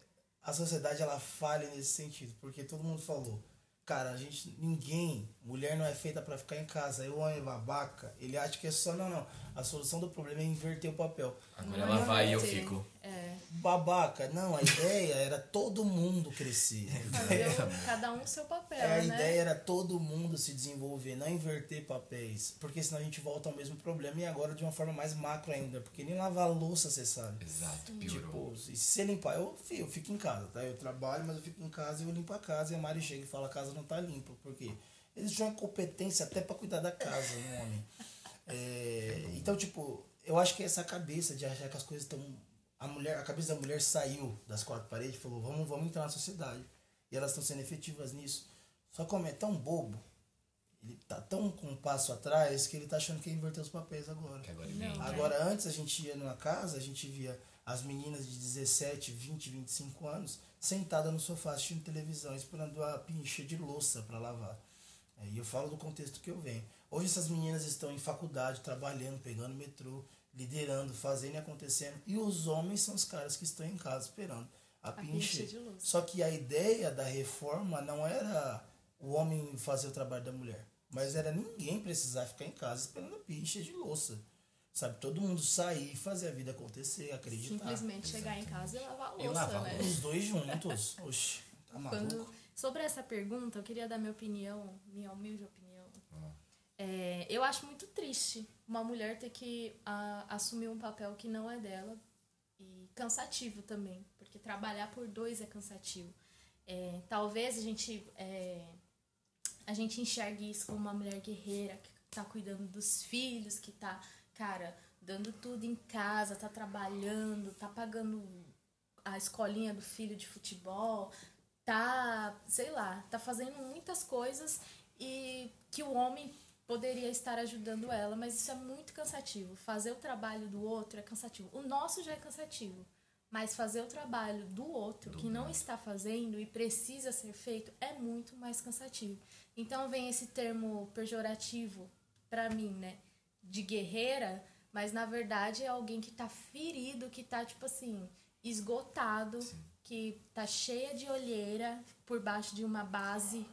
a sociedade ela falha nesse sentido, porque todo mundo falou, cara, a gente, ninguém, mulher não é feita pra ficar em casa. Aí o homem babaca, ele acha que é só, não, não. A solução do problema é inverter o papel. Agora Não ela é vai e eu fico... É. Babaca, não, a ideia era todo mundo crescer. Fazer o- cada um seu papel, É, a né? ideia era todo mundo se desenvolver, não inverter papéis. Porque senão a gente volta ao mesmo problema e agora de uma forma mais macro ainda. Porque nem lavar louça você sabe. Exato, piorou. Tipo, e se você limpar, eu, eu fico em casa, tá? Eu trabalho, mas eu fico em casa e eu limpo a casa. E a Mari chega e fala: a casa não tá limpa. Por quê? Eles tinham competência até pra cuidar da casa, um homem. É, então, tipo, eu acho que essa cabeça de achar que as coisas estão. A, mulher, a cabeça da mulher saiu das quatro paredes e falou: vamos, vamos entrar na sociedade. E elas estão sendo efetivas nisso. Só que o homem é tão bobo, ele tá tão com um passo atrás que ele tá achando que ia inverter os papéis agora. Que agora Não. Agora, antes a gente ia numa casa, a gente via as meninas de 17, 20, 25 anos sentadas no sofá assistindo televisão, esperando a pincha de louça para lavar. É, E eu falo do contexto que eu venho. Hoje essas meninas estão em faculdade, trabalhando, pegando metrô, liderando, fazendo e acontecendo. E os homens são os caras que estão em casa esperando a, pincha pincha. de louça. Só que a ideia da reforma não era o homem fazer o trabalho da mulher, mas era ninguém precisar ficar em casa esperando a pincha de louça. Sabe, todo mundo sair, fazer a vida acontecer, acreditar. Simplesmente chegar em casa e lavar a E louça, lavar a né? Os dois juntos. Oxe, tá maluco? Quando, sobre essa pergunta, eu queria dar minha opinião, minha humilde opinião. É, eu acho muito triste uma mulher ter que ah, assumir um papel que não é dela e cansativo também, porque trabalhar por dois é cansativo. É, talvez a gente é, a gente enxergue isso como uma mulher guerreira que tá cuidando dos filhos, que tá, cara, dando tudo em casa, tá trabalhando, tá pagando a escolinha do filho de futebol, tá, sei lá, tá fazendo muitas coisas e que o homem poderia estar ajudando ela, mas isso é muito cansativo. Fazer o trabalho do outro é cansativo. O nosso já é cansativo, mas fazer o trabalho do outro que não está fazendo e precisa ser feito é muito mais cansativo. Então vem esse termo pejorativo pra mim, né, de guerreira, mas na verdade é alguém que tá ferido, que tá tipo assim, esgotado, que tá cheia de olheira por baixo de uma base,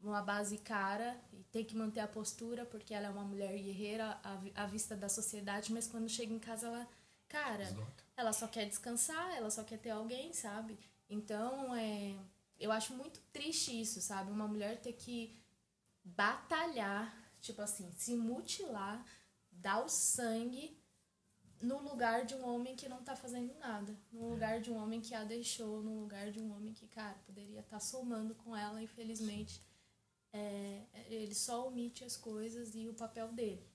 uma base cara tem que manter a postura porque ela é uma mulher guerreira à, à vista da sociedade, mas quando chega em casa ela, cara, Esgota. ela só quer descansar, ela só quer ter alguém, sabe? Então, é, eu acho muito triste isso, sabe? Uma mulher ter que batalhar, tipo assim, se mutilar, dar o sangue no lugar de um homem que não tá fazendo nada. No lugar de um homem que a deixou, no lugar de um homem que, cara, poderia estar somando com ela, infelizmente. É, ele só omite as coisas e o papel dele.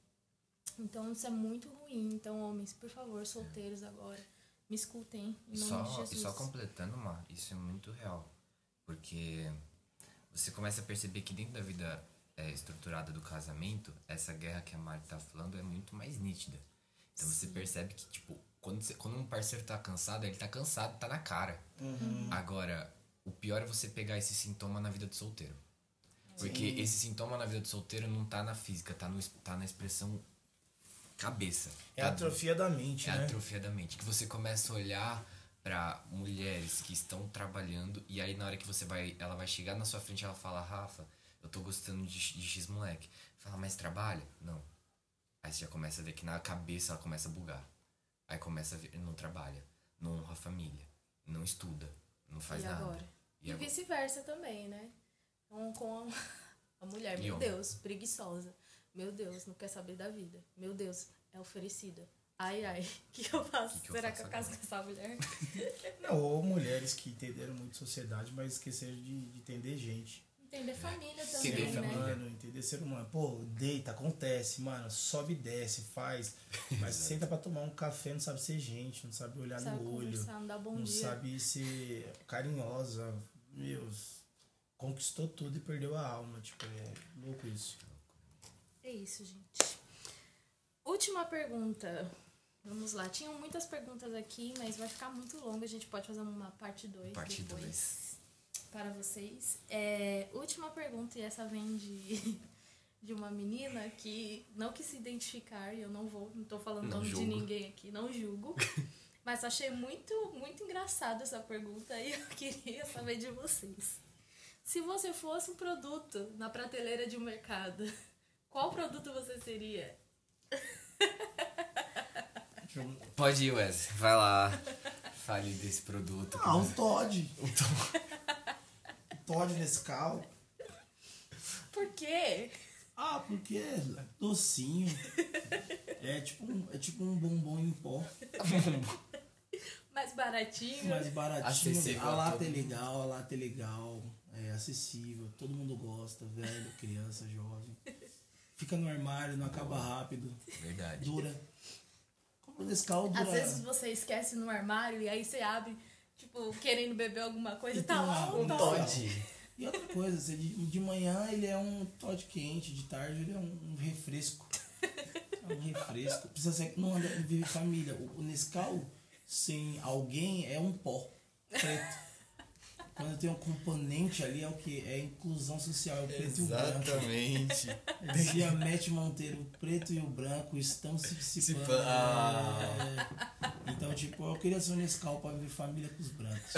Então isso é muito ruim. Então, homens, por favor, solteiros agora, me escutem em E nome só, de e Jesus. só completando, Mar, isso é muito real. Porque você começa a perceber que dentro da vida é, estruturada do casamento, essa guerra que a Mari tá falando é muito mais nítida. Então você percebe que, tipo, quando, você- quando um parceiro tá cansado, ele tá cansado, tá na cara. Agora, o pior é você pegar esse sintoma na vida do solteiro. Porque esse sintoma na vida do solteiro não tá na física, tá, no, tá na expressão cabeça. É a atrofia da mente, É a né? atrofia da mente. Que você começa a olhar pra mulheres que estão trabalhando e aí na hora que você vai, ela vai chegar na sua frente ela fala, Rafa, eu tô gostando de, de X moleque. Fala, mas trabalha? Não. Aí você já começa a ver que na cabeça ela começa a bugar. Aí começa a ver, não trabalha, não honra a família, não estuda, não faz e nada. agora? E E, vice-versa também, né? Então, com a, mulher, meu? Deus, preguiçosa. Meu Deus, não quer saber da vida. Meu Deus, é oferecida. Ai, ai, o que, que eu faço? Que que eu Será faço que eu caso com essa mulher? Não, ou mulheres que entenderam muito sociedade, mas esqueceram de, de entender gente. Entender família também, Entender né? família. humano, entender ser humano. Pô, deita, acontece, mano. Sobe e desce, faz. Mas senta pra tomar um café, não sabe ser gente, não sabe olhar no olho. não não sabe ser carinhosa. Meu, conquistou tudo e perdeu a alma. Tipo, é louco isso. É isso, gente. Última pergunta. Vamos lá. Tinham muitas perguntas aqui, mas vai ficar muito longo. A gente pode fazer uma parte 2 Parte depois dois. para vocês. É, última pergunta, e essa vem de, de uma menina que não quis se identificar, e eu não vou, não tô falando Não nome de ninguém aqui, não julgo. Mas achei muito, muito engraçado essa pergunta e eu queria saber de vocês. Se você fosse um produto na prateleira de um mercado, qual produto você seria? Pode ir, Wes. Vai lá. Fale desse produto. Ah, um Todd. Um Todd Nescau. Por quê? Ah, porque é docinho. É tipo um, é tipo um bombom em pó. Mais baratinho? mais baratinho. Acessível a lata é legal, a lata é legal, acessível, todo mundo gosta, velho, criança, jovem. Fica no armário, não acaba rápido, Verdade. dura. Compra desse caldo, dura. Às vezes você esquece no armário e aí você abre, tipo, querendo beber alguma coisa e tá lá um um Todd. E outra coisa, de, de manhã ele é um Todd quente, de tarde ele é um, refresco. É um refresco. Precisa ser. Não anda, vive família. O, o Nescau, sem alguém, é um pó preto. Quando tem um componente ali, é o que? É a inclusão social, é o preto e o branco. Exatamente. Dizia Matt Monteiro, o preto e o branco estão se dissipando. Dissipa- Ah. É. Então, tipo, eu queria ser um Nescau pra viver família com os brancos.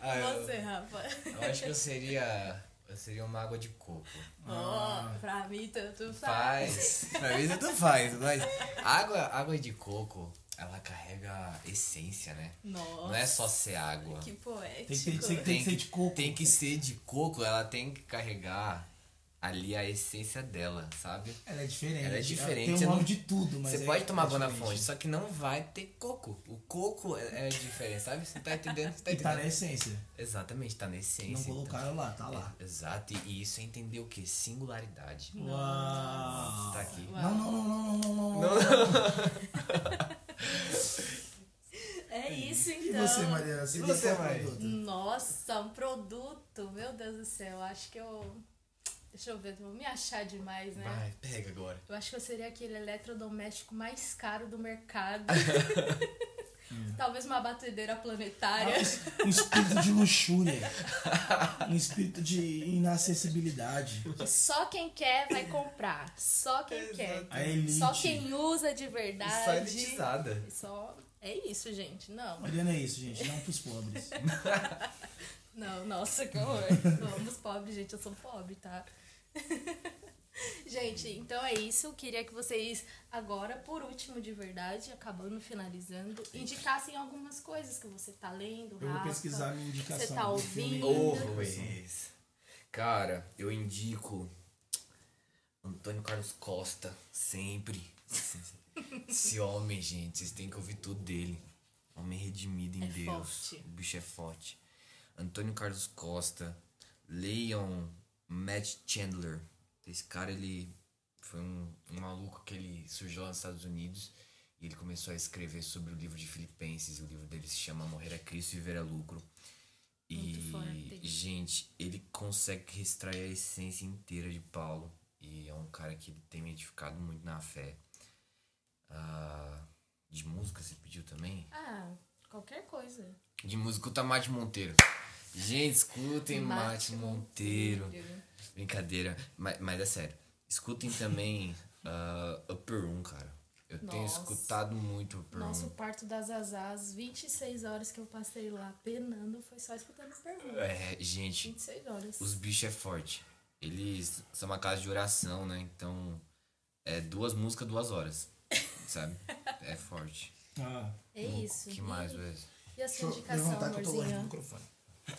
Ah, eu, Você, Rafa. eu acho que eu seria. Eu seria uma água de coco. Ó, pra mim tanto faz. Faz. pra mim tanto faz, mas água, água de coco, ela carrega essência, né? Nossa. Não é só ser água. Que poético. Tem que ter- tem que ser de coco. Tem que ser de coco, ela tem que carregar ali a essência dela, sabe? Ela é diferente. Ela é diferente, Tem você um nome não- de tudo, mas Você é- pode tomar é água na diferente. fonte, só que não vai ter coco. O coco é, é diferente, sabe? Você tá entendendo? Você tá E tá na entendendo? essência. Exatamente, tá na essência. Não então. colocaram lá, tá lá. Exato, e, e isso é entender o que? Singularidade. Uau. Tá aqui. Uau. Não, não, não, não, não, não, não. É isso, E então. você, Mariana? Você E você, qual Mari? produto? Nossa, um produto. Meu Deus do céu. Acho que eu. Deixa eu ver, vou me achar demais, né? Vai, pega agora. Eu acho que eu seria aquele eletrodoméstico mais caro do mercado. Talvez uma batedeira planetária. Um espírito de luxúria. Um espírito de inacessibilidade. Só quem quer vai comprar. Só quem quer. A elite. Só quem usa de verdade. Só elitizada. Só. É isso, gente. Não. Mariana é isso, gente. Não pros pobres. Não, nossa, que horror. Vamos pobres, gente. Eu sou pobre, tá? gente, então é isso. Queria que vocês, agora, por último, de verdade, acabando, finalizando, indicassem algumas coisas que você tá lendo, Eu vou Rafa. pesquisar minha indicação. Você tá ouvindo? Always. Cara, eu indico Antônio Carlos Costa, sempre. Esse homem, gente, vocês têm que ouvir tudo dele. Homem redimido em É Deus. forte. O bicho é forte. Antônio Carlos Costa. Leiam Matt Chandler. Esse cara, ele foi um, um maluco que ele surgiu lá nos Estados Unidos e ele começou a escrever sobre o livro de Filipenses. O livro dele se chama Morrer a Cristo e Viver a Lucro. E, gente, ele consegue extrair a essência inteira de Paulo. E é um cara que tem me edificado muito na fé. Ah, de música você pediu também? Ah, qualquer coisa. De música, escuta Mate Monteiro. Gente, escutem Mate, Mate Monteiro. Monteiro. Brincadeira, mas, mas é sério. Escutem também Ah, Upper Room, cara. Eu tenho Nossa. escutado muito Upper Nosso Room. parto das Azás, 26 horas que eu passei lá penando, foi só escutando pergunta. É, gente, 26 horas. os bichos é forte. Eles são uma casa de oração, né? Então, é duas músicas, duas horas. Sabe? É forte. Ah, É isso. que E- mais, Wes? E a sua indicação, amorzinho?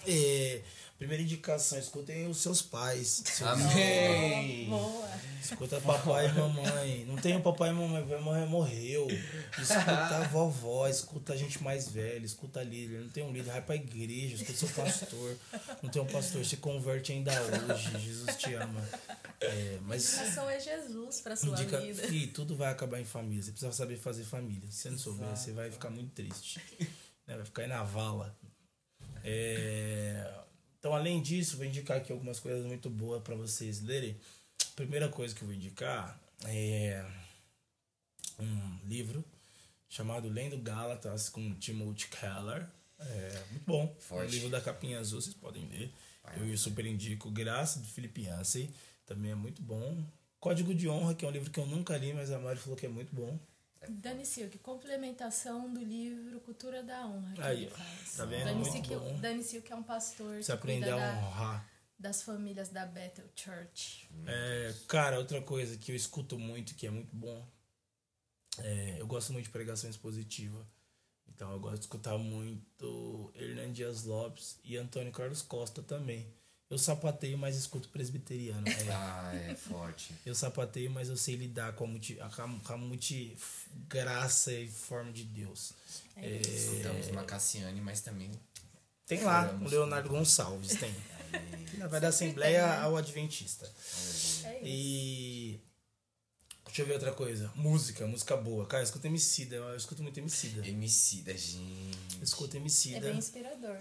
É, primeira indicação, escutem os seus pais. Seus Amém! Boa. Escuta papai e mamãe. Não tem o papai e mamãe, e mamãe morreu. Escuta a vovó, escuta a gente mais velha, escuta líder. Não tem um líder, vai pra igreja, escuta seu pastor. Não tem um pastor, se converte ainda hoje. Jesus te ama. É, mas Indicação é Jesus pra sua indica, vida. Fih, tudo vai acabar em família. Você precisa saber fazer família. Se você não souber, você vai ficar muito triste. né? Vai ficar aí na vala. É, Então, além disso, vou indicar aqui algumas coisas muito boas para vocês lerem. Primeira coisa que eu vou indicar é um livro chamado Lendo Gálatas com Timothy Keller. É muito bom. Forte. Um livro da capinha azul, vocês podem ler. Eu super indico Graça de Felipe Yancey. Também é muito bom. Código de Honra, que é um livro que eu nunca li, mas a Mari falou que é muito bom. Dani Silk, complementação do livro Cultura da Honra. Que Aí, ele faz. Tá vendo? Dani Silk. Dani Silk é um pastor Você aprender a honrar. das famílias da Bethel Church. É, cara, outra coisa que eu escuto muito, que é muito bom, é, eu gosto muito de pregação expositiva. Então eu gosto de escutar muito Hernan Dias Lopes e Antônio Carlos Costa também. Eu sapateio, mas escuto presbiteriano. É, Ah, é forte. eu sapateio, mas eu sei lidar com a, multi, a- com a multi graça e forma de Deus. É, Escutamos uma Cassiane, mas também. tem lá, o. Leonardo Gonçalves, tem. Na vai da Assembleia ao Adventista. É isso. E. Deixa eu ver outra coisa. Música, música boa. Cara, eu escuto Emicida. Eu escuto muito Emicida. Emicida, gente. Eu escuto É Emicida. bem inspirador.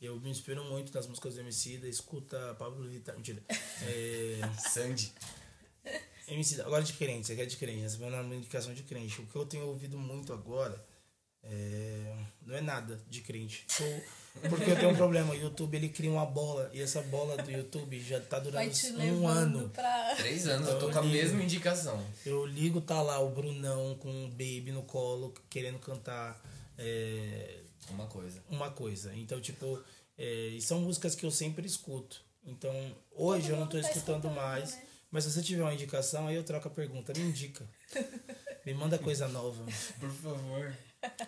Eu me inspiro muito nas músicas do Emicida. Escuta Pablo Vittar. Mentira. É... Sandy. Emicida. Agora de crente. Você quer de crente. Essa é uma indicação de crente. O que eu tenho ouvido muito agora é... não é nada de crente. Sou- Porque eu tenho um problema. O YouTube ele cria uma bola. E essa bola do YouTube já tá Vai durando um ano. pra. Três anos, eu tô Eu com a ligo. mesma indicação. Eu ligo, tá lá o Brunão com o Baby no colo, querendo cantar é, Uma coisa. uma coisa. Então, tipo, é, e são músicas que eu sempre escuto. Então, hoje Todo eu não tô mundo tá escutando escutando, mais. né? Mas se você tiver uma indicação, aí eu troco a pergunta. Me indica. Me manda coisa nova, Por favor.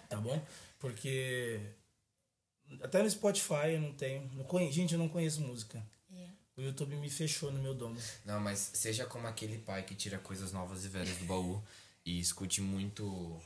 tá bom? Porque até no Spotify eu não tenho. Não conhe- Gente, eu não conheço música. É. O YouTube me fechou no meu domo. Não, mas seja como aquele pai que tira coisas novas e velhas do baú e escute muito.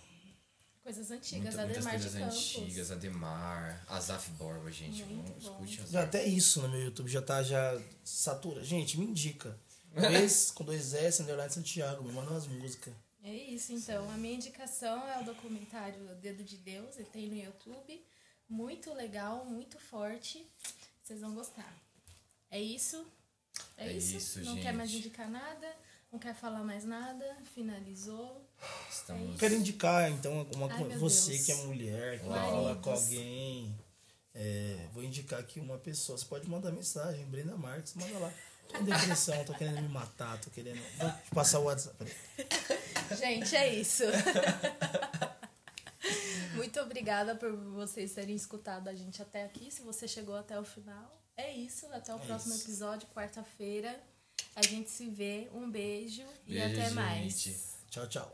Coisas antigas, muitas Ademar de coisas antigas, Ademar, Azaf Borba, gente. Muito escute Já até isso no meu YouTube já tá já satura. Gente, me indica. Vez com dois S, underline Santiago, me manda umas músicas. É isso, então. A minha indicação é o documentário Dedo de Deus, ele tem no YouTube. Muito legal, muito forte. Vocês vão gostar. É isso. É, É isso. isso, não gente. quer mais indicar nada, não quer falar mais nada. Finalizou. Estamos. Quero indicar, então, uma, Ai, você Deus. que é mulher, que vai falar com alguém. É, vou indicar aqui uma pessoa. Você pode mandar mensagem, Brenda Marques, manda lá. Tô com depressão, tô querendo me matar, tô querendo. Vou te passar o WhatsApp. Gente, é isso. Muito obrigada por vocês terem escutado a gente até aqui. Se você chegou até o final, é isso. Até o próximo isso. episódio, quarta-feira. A gente se vê. Um beijo, e Beijo, até mais. gente. Tchau, Ciao ciao